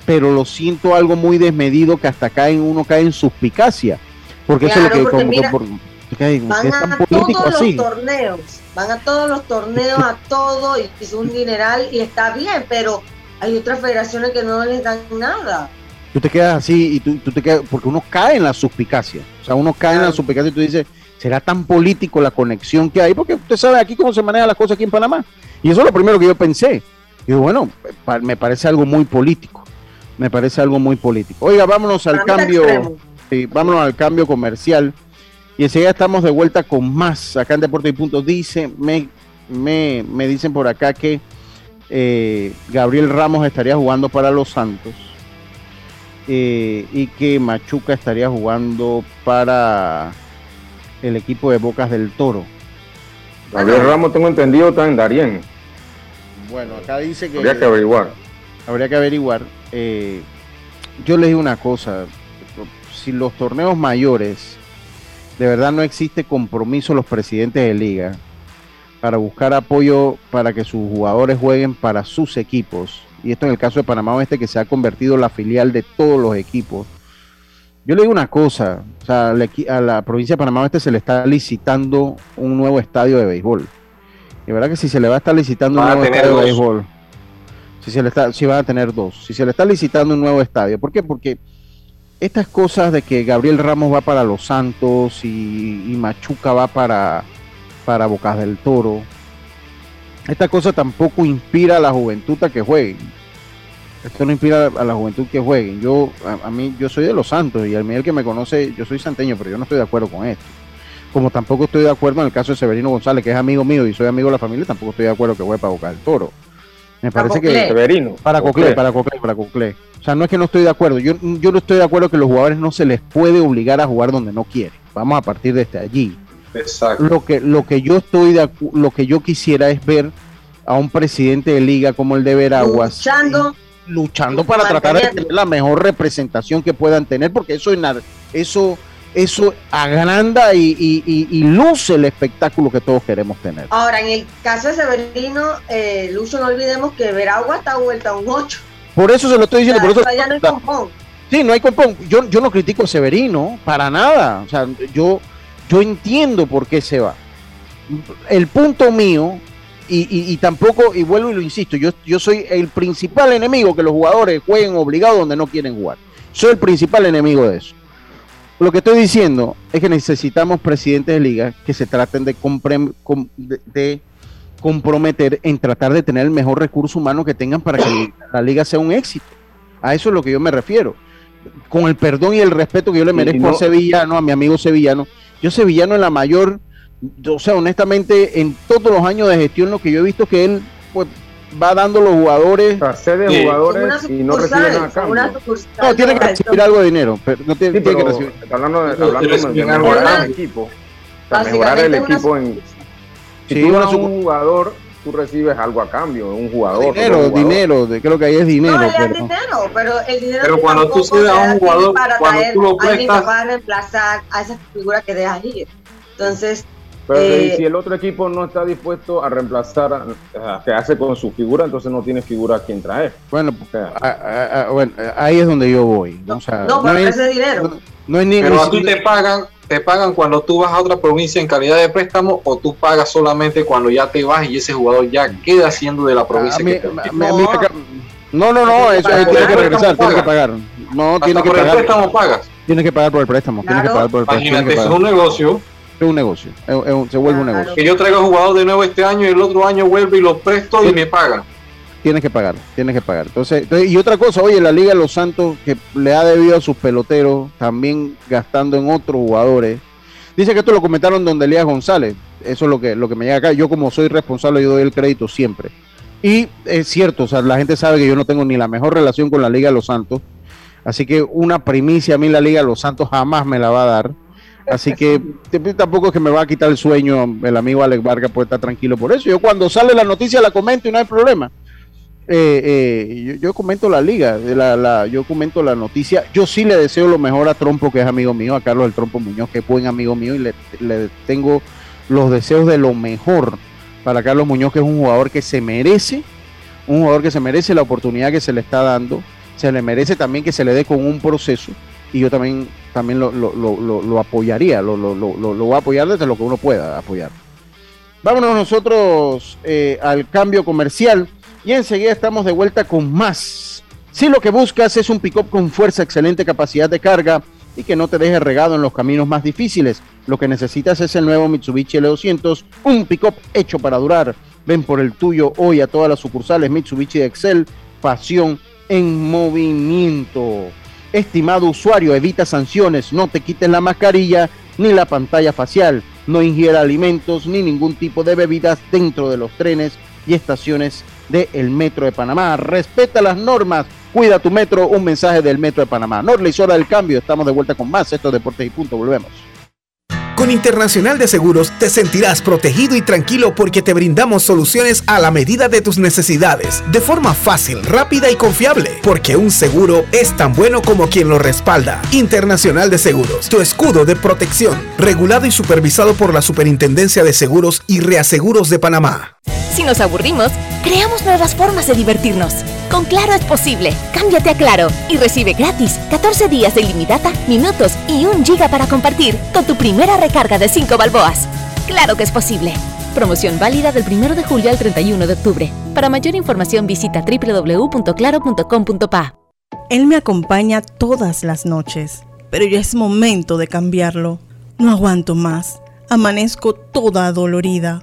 pero lo siento algo muy desmedido que hasta cae en uno cae en suspicacia. Porque eso es lo que como, mira, por- es Van tan a político todos así. los torneos, van a todos los torneos, a todo, y es un dineral y está bien, pero hay otras federaciones que no les dan nada. Tú te quedas así y tú, tú te quedas, porque uno cae en la suspicacia. O sea, uno cae en la suspicacia y tú dices, ¿será tan político la conexión que hay? Porque usted sabe aquí cómo se manejan las cosas aquí en Panamá. Y eso es lo primero que yo pensé. Y digo, bueno, me parece algo muy político. Me parece algo muy político. Oiga, vámonos al cambio. Sí, vámonos al cambio comercial. Y enseguida estamos de vuelta con más acá en Deporte y Punto. Dice, me, me, me dicen por acá que eh, Gabriel Ramos estaría jugando para los Santos eh, y que Machuca estaría jugando para el equipo de Bocas del Toro. Gabriel Ramos, tengo entendido, está en Darien. Bueno, acá dice que Habría que averiguar. habría que averiguar. Eh, yo les digo una cosa, si los torneos mayores de verdad no existe compromiso los presidentes de liga para buscar apoyo para que sus jugadores jueguen para sus equipos, y esto en el caso de Panamá Oeste que se ha convertido en la filial de todos los equipos. Yo le digo una cosa, o sea, a la provincia de Panamá Oeste se le está licitando un nuevo estadio de béisbol. Y verdad que si se le va a estar licitando un Van nuevo estadio de béisbol, si se le está, si van a tener dos, si se le está licitando un nuevo estadio, ¿por qué? Porque estas cosas de que Gabriel Ramos va para Los Santos y, y Machuca va para, para Bocas del Toro, esta cosa tampoco inspira a la juventud a que jueguen. Esto no inspira a la juventud que jueguen. Yo, a, a mí, yo soy de Los Santos y al el que me conoce, yo soy santeño, pero yo no estoy de acuerdo con esto. Como tampoco estoy de acuerdo en el caso de Severino González, que es amigo mío y soy amigo de la familia, tampoco estoy de acuerdo que juegue para Boca del Toro. Me parece que. Severino. Para Coclé, para Coclé, para Coclé. O sea, no es que no estoy de acuerdo. Yo, yo no estoy de acuerdo que los jugadores no se les puede obligar a jugar donde no quieren. Vamos a partir desde allí. Exacto. Lo que, lo que yo estoy de acu- lo que yo quisiera es ver a un presidente de liga como el de Veraguas Luchando, luchando para tratar de tener la mejor representación que puedan tener, porque eso eso eso agranda y, y- y- y luce el espectáculo que todos queremos tener. Ahora, en el caso de Severino, eh, Lucho, no olvidemos que Veragua está vuelta a un 8. Por eso se lo estoy diciendo, por eso ya no hay compón. Sí, no hay compón. Yo, yo no critico a Severino, para nada. O sea, yo, yo entiendo por qué se va. El punto mío, y, y- y tampoco, y vuelvo y lo insisto, yo, yo soy el principal enemigo que los jugadores jueguen obligados donde no quieren jugar. Soy el principal enemigo de eso. Lo que estoy diciendo es que necesitamos presidentes de liga que se traten de, de- de comprometer en tratar de tener el mejor recurso humano que tengan para que la liga sea un éxito. A eso es lo que yo me refiero. Con el perdón y el respeto que yo le merezco no- a Sevillano, a mi amigo Sevillano. Yo Sevillano en la mayor, o sea, honestamente, en todos los años de gestión lo que yo he visto que él pues va dando los jugadores. O sea, de jugadores y no recibe nada a cambio. No, tiene que recibir algo de dinero, pero no tiene, Sí, tiene que recibir. hablando de, hablando de mejorar el equipo. O sea, mejorar el equipo en. Si Sí, tú das a un jugador, tú recibes algo a cambio, un jugador. Dinero, jugador. dinero, de- creo que ahí es dinero. No, pero- dinero, pero el dinero Pero cuando tú cedes a un jugador, para cuando traer tú lo a alguien que prestas- va a reemplazar a esa figura que dejas ir. Entonces, Pero eh, si el otro equipo no está dispuesto a reemplazar a, a- que hace con su figura, entonces no tiene figura a quien traer. Bueno, O sea, a- a- a- bueno, ahí es donde yo voy. O sea, no, pero es- ese dinero. no- no es ni, Pero ni a ti te pagan, te pagan cuando tú vas a otra provincia en calidad de préstamo o tú pagas solamente cuando ya te vas y ese jugador ya queda siendo de la provincia a mí- que te a mí- a mí acá- no, no, no, eso tiene que regresar, tiene que pagar. No, Hasta tiene que por el préstamo pagas. Tiene que pagar por el préstamo, tiene que Claro. pagar por el préstamo. Imagínate, que es un negocio. Es un negocio, es, es un- se vuelve un Claro. negocio. Que yo traigo jugador de nuevo este año y el otro año vuelve y lo presto y me pagan. Tienes que pagar, tienes que pagar. Entonces, entonces, y otra cosa, oye, la Liga de los Santos que le ha debido a sus peloteros, también gastando en otros jugadores. Dice que esto lo comentaron donde Elías González. Eso es lo que, lo que me llega acá. Yo como soy responsable, yo doy el crédito siempre. Y es cierto, o sea, la gente sabe que yo no tengo ni la mejor relación con la Liga de los Santos. Así que una primicia a mí la Liga de los Santos jamás me la va a dar. Así que tampoco es que me va a quitar el sueño el amigo Alex Vargas puede estar tranquilo por eso. Yo cuando sale la noticia la comento y no hay problema. Eh, eh, yo, comento la liga, la, yo comento la noticia. Yo sí le deseo lo mejor a Trompo, que es amigo mío, a Carlos el Trompo Muñoz, que es buen amigo mío, y le, le tengo los deseos de lo mejor para Carlos Muñoz, que es un jugador que se merece, un jugador que se merece la oportunidad que se le está dando, se le merece también que se le dé con un proceso, y yo también, también lo, lo- lo- lo- apoyaría, lo, voy a apoyar desde lo que uno pueda apoyar. Vámonos nosotros eh, al cambio comercial y enseguida estamos de vuelta con más. Si lo que buscas es un pick-up con fuerza, excelente capacidad de carga y que no te deje regado en los caminos más difíciles, lo que necesitas es el nuevo Mitsubishi L200, un pick-up hecho para durar. Ven por el tuyo hoy a todas las sucursales Mitsubishi Excel, pasión en movimiento. Estimado usuario, evita sanciones, no te quites la mascarilla ni la pantalla facial, no ingiera alimentos ni ningún tipo de bebidas dentro de los trenes y estaciones del Metro de Panamá. Respeta las normas, cuida tu metro, un mensaje del Metro de Panamá. Norle, es hora del cambio, estamos de vuelta con más, esto es Deportes y Punto, volvemos. Con Internacional de Seguros te sentirás protegido y tranquilo porque te brindamos soluciones a la medida de tus necesidades, de forma fácil, rápida y confiable, porque un seguro es tan bueno como quien lo respalda. Internacional de Seguros, tu escudo de protección, regulado y supervisado por la Superintendencia de Seguros y Reaseguros de Panamá. Si nos aburrimos, creamos nuevas formas de divertirnos. Con Claro es posible. Cámbiate a Claro y recibe gratis 14 días de ilimitada, minutos y un giga para compartir con tu primera recarga de 5 balboas. Claro que es posible. Promoción válida del 1 de julio al 31 de octubre. Para mayor información visita www.claro.com.pa. Él me acompaña todas las noches, pero ya es momento de cambiarlo. No aguanto más. Amanezco toda dolorida.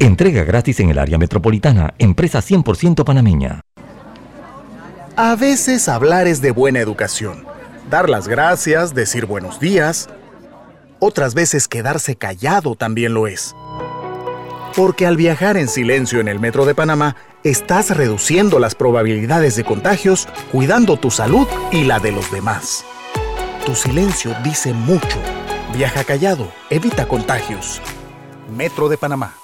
Entrega gratis en el área metropolitana, empresa 100% panameña. A veces hablar es de buena educación. Dar las gracias, decir buenos días. Otras veces quedarse callado también lo es. Porque al viajar en silencio en el metro de Panamá, estás reduciendo las probabilidades de contagios, cuidando tu salud y la de los demás. Tu silencio dice mucho. Viaja callado, evita contagios. Metro de Panamá.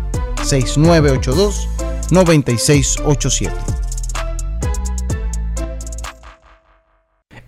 6982-9687.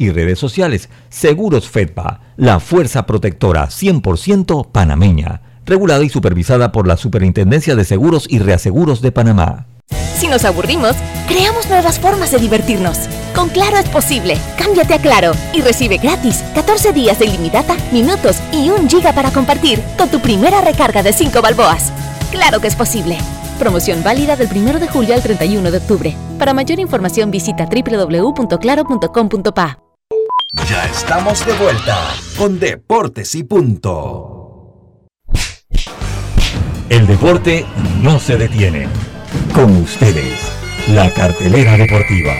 y redes sociales. Seguros Fedpa, la fuerza protectora 100% panameña, regulada y supervisada por la Superintendencia de Seguros y Reaseguros de Panamá. Si nos aburrimos, creamos nuevas formas de divertirnos. Con Claro es posible. Cámbiate a Claro y recibe gratis 14 días de ilimitada, minutos y un giga para compartir con tu primera recarga de 5 balboas. Claro que es posible. Promoción válida del 1 de julio al 31 de octubre. Para mayor información visita www.claro.com.pa. Ya estamos de vuelta con Deportes y Punto. El deporte no se detiene. Con ustedes, la cartelera deportiva.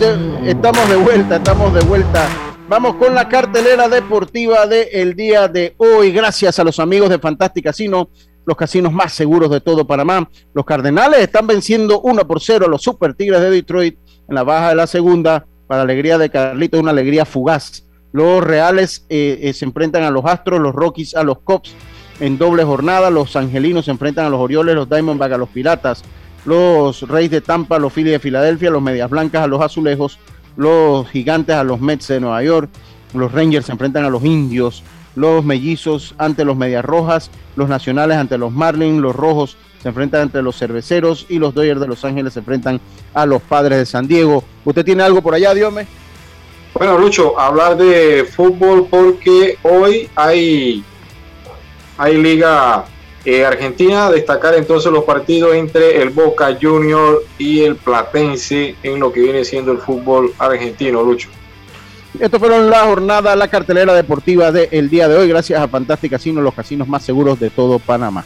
De, estamos de vuelta, estamos de vuelta. Vamos con la cartelera deportiva del día de hoy. Gracias a los amigos de Fantastic Casino, los casinos más seguros de todo Panamá. Los Cardenales están venciendo 1 por 0 a los Super Tigres de Detroit en la baja de la segunda. Para alegría de Carlito, una alegría fugaz. Los Reales eh, eh, se enfrentan a los Astros, los Rockies a los Cops en doble jornada. Los Angelinos se enfrentan a los Orioles, los Diamondbacks a los Piratas los Reyes de Tampa, los Phillies de Filadelfia, los Medias Blancas a los Azulejos, los Gigantes a los Mets de Nueva York, los Rangers se enfrentan a los Indios, los Mellizos ante los Medias Rojas, los Nacionales ante los Marlins, los Rojos se enfrentan ante los Cerveceros y los Dodgers de Los Ángeles se enfrentan a los Padres de San Diego. ¿Usted tiene algo por allá, Diome? Bueno, Lucho, hablar de fútbol porque hoy hay, hay liga eh, Argentina, destacar entonces los partidos entre el Boca Junior y el Platense en lo que viene siendo el fútbol argentino, Lucho. Esto fueron la jornada, la cartelera deportiva del día de hoy, gracias a Fantastic Casino, los casinos más seguros de todo Panamá.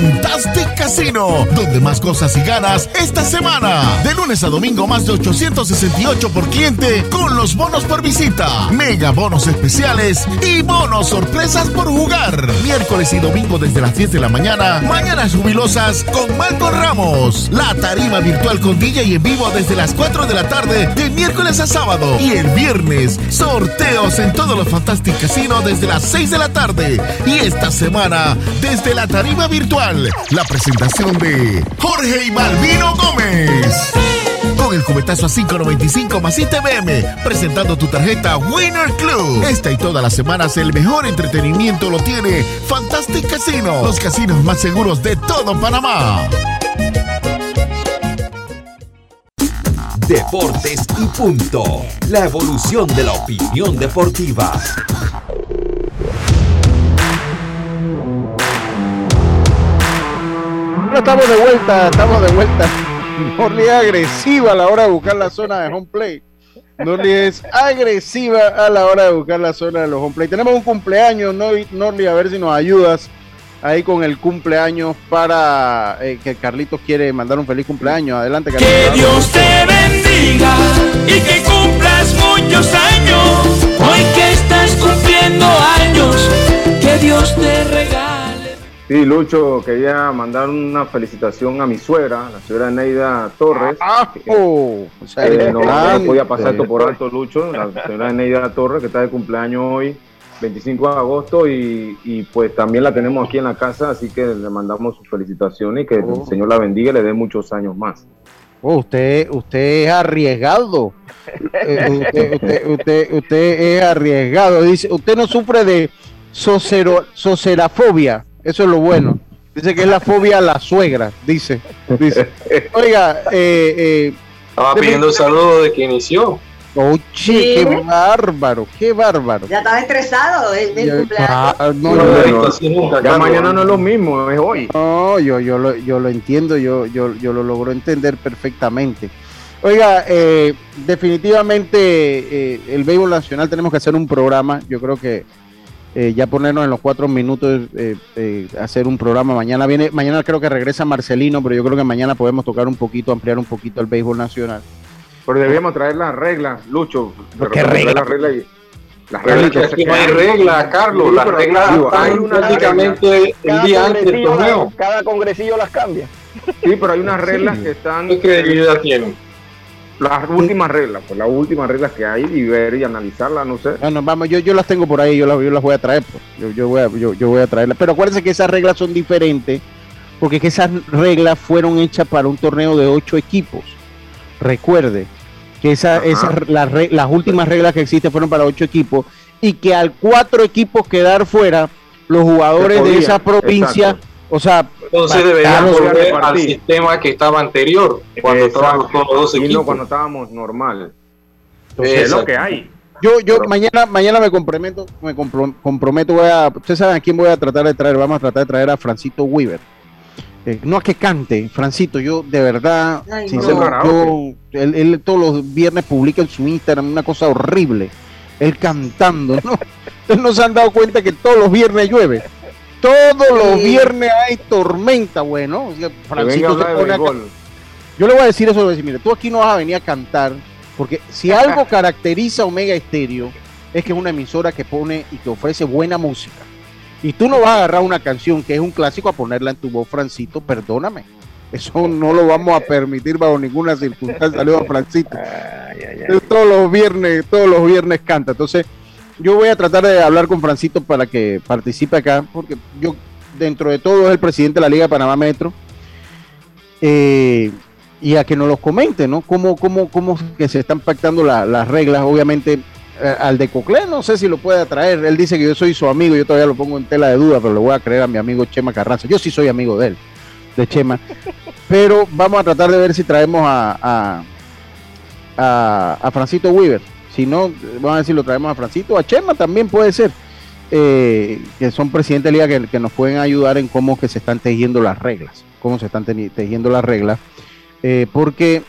Fantastic Casino, donde más cosas y ganas esta semana. De lunes a domingo más de 868 por cliente con los bonos por visita, mega bonos especiales y bonos sorpresas por jugar. Miércoles y domingo desde las 10 de la mañana, mañanas jubilosas con Marco Ramos. La tarima virtual con DJ y en vivo desde las 4 de la tarde de miércoles a sábado. Y el viernes, sorteos en todos los Fantastic Casino desde las 6 de la tarde. Y esta semana, desde la tarima virtual la presentación de Jorge y Malvino Gómez. Con el cubetazo a 5.95 más ITBM, presentando tu tarjeta Winner Club. Esta y todas las semanas el mejor entretenimiento lo tiene Fantastic Casino, los casinos más seguros de todo Panamá. Deportes y punto. La evolución de la opinión deportiva. Bueno, estamos de vuelta, estamos de vuelta. Norli es agresiva a la hora de buscar la zona de home play. Norli es agresiva a la hora de buscar la zona de los home play. Tenemos un cumpleaños, Norli, a ver si nos ayudas ahí con el cumpleaños para eh, que Carlitos quiere mandar un feliz cumpleaños. Adelante, Carlitos. Que Dios te bendiga y que cumplas muchos años. Hoy que estás cumpliendo años, que Dios te regale. Sí, Lucho, quería mandar una felicitación a mi suegra, la señora Neida Torres. ¡Ah! Oh, eh, no, no podía pasar esto por alto, Lucho. La señora Neida Torres, que está de cumpleaños hoy. 25 de agosto y, y, pues también la tenemos aquí en la casa, así que le mandamos sus felicitaciones y que el Señor la bendiga y le dé muchos años más. Oh, usted, usted es arriesgado. Eh, usted, usted, usted, usted, es arriesgado. Dice, usted no sufre de socerafobia. Eso es lo bueno. Dice que es la fobia a la suegra, dice. dice. Oiga, eh, eh, estaba pidiendo un saludo de que inició. Oye, sí. qué bárbaro, qué bárbaro. Ya estaba estresado el, el cumpleaños. Ah, no, no, no, ya mañana no es lo mismo, es hoy. No, yo, yo, lo, yo lo entiendo, yo, yo, yo lo logro entender perfectamente. Oiga, eh, definitivamente eh, el béisbol nacional tenemos que hacer un programa. Yo creo que eh, ya ponernos en los cuatro minutos, eh, eh, hacer un programa. Mañana viene, mañana creo que regresa Marcelino, pero yo creo que mañana podemos tocar un poquito, ampliar un poquito el béisbol nacional. Pero debíamos traer las reglas, Lucho. ¿Qué reglas? Las reglas y, las reglas aquí no hay reglas, Carlos. Las reglas están prácticamente el día antes del torneo. Cada congresillo las cambia. Sí, pero hay unas reglas que están. ¿Qué credibilidad tienen? Las últimas reglas, pues las últimas reglas que hay y ver y analizarlas, no sé. Bueno, vamos, yo, yo las tengo por ahí, yo las, yo las voy a traer, pues. yo, yo, voy a, yo, yo voy a traerlas. Pero acuérdense que esas reglas son diferentes, porque que esas reglas fueron hechas para un torneo de ocho equipos. Recuerde que esa, esas, las, las últimas reglas que existen fueron para ocho equipos y que al cuatro equipos quedar fuera, los jugadores de esa provincia, exacto. O sea, entonces deberíamos volver al sistema que estaba anterior, cuando Exacto. estábamos todos los dos equipos. cuando estábamos normal. Entonces, es lo que hay. Yo, yo mañana, mañana me comprometo, me compro- comprometo, voy a, ustedes saben a quién voy a tratar de traer, vamos a tratar de traer a Francito Weaver. Eh, no a que cante, Francito, yo de verdad, Ay, sincero, no. yo, él, él todos los viernes publica en su Instagram una cosa horrible, él cantando, ¿no? Ustedes no se han dado cuenta que todos los viernes llueve, todos los viernes hay tormenta, bueno, o sea, Francito se pone a béisbol. yo le voy a decir eso, le voy a decir, mire, tú aquí no vas a venir a cantar, porque si algo caracteriza a Omega Estéreo es que es una emisora que pone y que ofrece buena música. Y tú no vas a agarrar una canción que es un clásico a ponerla en tu voz, Francito, perdóname. Eso no lo vamos a permitir bajo ninguna circunstancia. Saludos a Francito. Él Todos los viernes, todos los viernes canta. Entonces, yo voy a tratar de hablar con Francito para que participe acá, porque yo, dentro de todo, es el presidente de la Liga de Panamá Metro. Eh, y a que nos los comente, ¿no? Cómo, cómo, cómo que se están pactando la- las reglas. Obviamente, eh, al de Coclé no sé si lo puede atraer. Él dice que yo soy su amigo, yo todavía lo pongo en tela de duda, pero le voy a creer a mi amigo Chema Carranza. Yo sí soy amigo de él, de Chema. Pero vamos a tratar de ver si traemos a, a Francito Weaver. Si no, vamos a si lo traemos a Francito, a Chema también puede ser. eh, que son presidentes de liga que, nos pueden ayudar en cómo que se están tejiendo las reglas, cómo se están tejiendo las reglas, eh, porque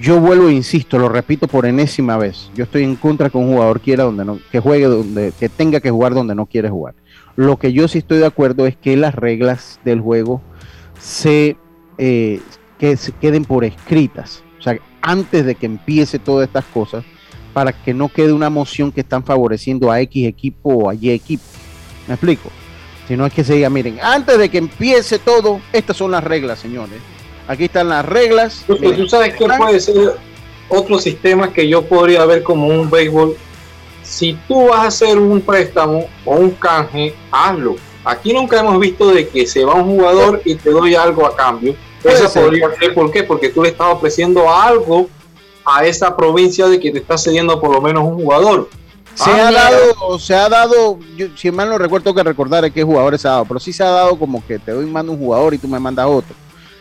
yo vuelvo e insisto, lo repito por enésima vez, yo estoy en contra que un jugador quiera donde no, que juegue donde, que tenga que jugar donde no quiere jugar. Lo que yo sí estoy de acuerdo es que las reglas del juego se eh, que se queden por escritas, o sea, antes de que empiece todas estas cosas, para que no quede una moción que están favoreciendo a X equipo o a Y equipo. ¿Me explico? Si no es que se diga, miren, antes de que empiece todo, estas son las reglas, señores. Aquí están las reglas. Porque Miren, tú sabes están- puede ser otro sistema que yo podría ver como un béisbol. Si tú vas a hacer un préstamo o un canje, hazlo. Aquí nunca hemos visto de que se va un jugador y te doy algo a cambio. Eso podría ser, ¿por qué? Porque tú le estás ofreciendo algo a esa provincia de que te está cediendo por lo menos un jugador. Se Ah, ha mira. dado, se ha dado, yo, si mal no recuerdo que recordar qué jugadores se ha dado, pero sí se ha dado como que te doy mando un jugador y tú me mandas otro.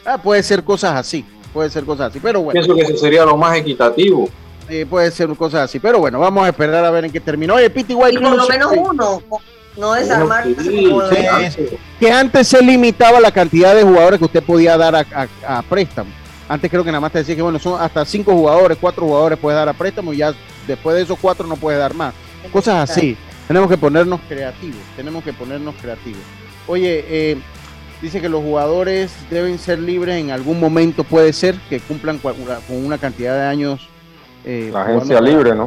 Ah, puede ser cosas así, puede ser cosas así, pero bueno. Pienso que eso sería lo más equitativo. eh, puede ser cosas así, pero bueno, vamos a esperar a ver en qué terminó. Oye, Pity White Y por lo menos uno, no desarmar sí, sí, que antes se limitaba la cantidad de jugadores que usted podía dar a, a- a préstamo. Antes creo que nada más te decía que bueno, son hasta cinco jugadores, cuatro jugadores puedes dar a préstamo y ya después de esos cuatro no puedes dar más. Cosas así. Tenemos que ponernos creativos, tenemos que ponernos creativos. Oye, eh, dice que los jugadores deben ser libres en algún momento, puede ser que cumplan una- con una cantidad de años. eh, La agencia para- libre, ¿no?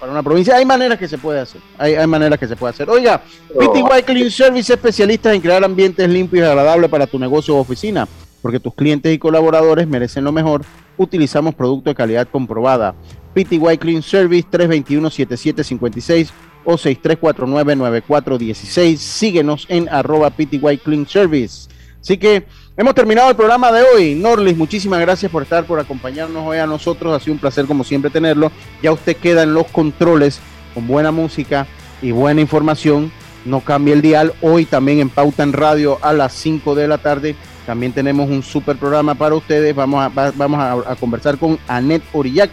para una provincia. Hay maneras que se puede hacer. Hay, hay maneras que se puede hacer. Oiga, Pero- PTY Clean Service especialistas en crear ambientes limpios y agradables para tu negocio o oficina. Porque tus clientes y colaboradores merecen lo mejor. Utilizamos productos de calidad comprobada. PTY Clean Service 321-7756 o 6349-9416. Síguenos en arroba PTY Clean Service. Así que hemos terminado el programa de hoy. Norlis, muchísimas gracias por estar, por acompañarnos hoy a nosotros. Ha sido un placer como siempre tenerlo. Ya usted queda en los controles con buena música y buena información. No cambie el dial. Hoy también en Pauta en Radio a las 5 de la tarde. También tenemos un super programa para ustedes. Vamos a, va- vamos a, a conversar con Anet Orillac,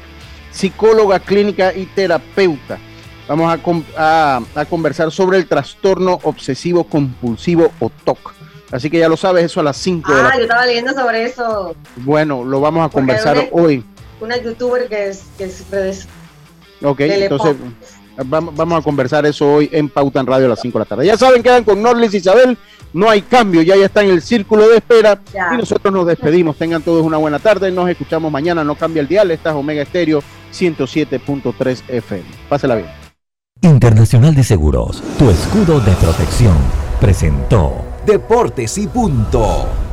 psicóloga clínica y terapeuta. Vamos a, a- a conversar sobre el trastorno obsesivo compulsivo o TOC. Así que ya lo sabes, eso a las 5 de la Ah, yo tarde. estaba leyendo sobre eso. Bueno, lo vamos a Porque conversar hoy. Una youtuber que es que eso. Ok, entonces. Vamos, a conversar eso hoy en Pauta en Radio a las 5 de la tarde. Ya saben, quedan con Norlis Isabel. No hay cambio, ya ya está en el círculo de espera. Ya. Y nosotros nos despedimos. Tengan todos una buena tarde. Nos escuchamos mañana. No cambia el dial. Esta es Omega Estéreo 107.3 FM. Pásela bien. Internacional de Seguros, tu escudo de protección, presentó Deportes y punto.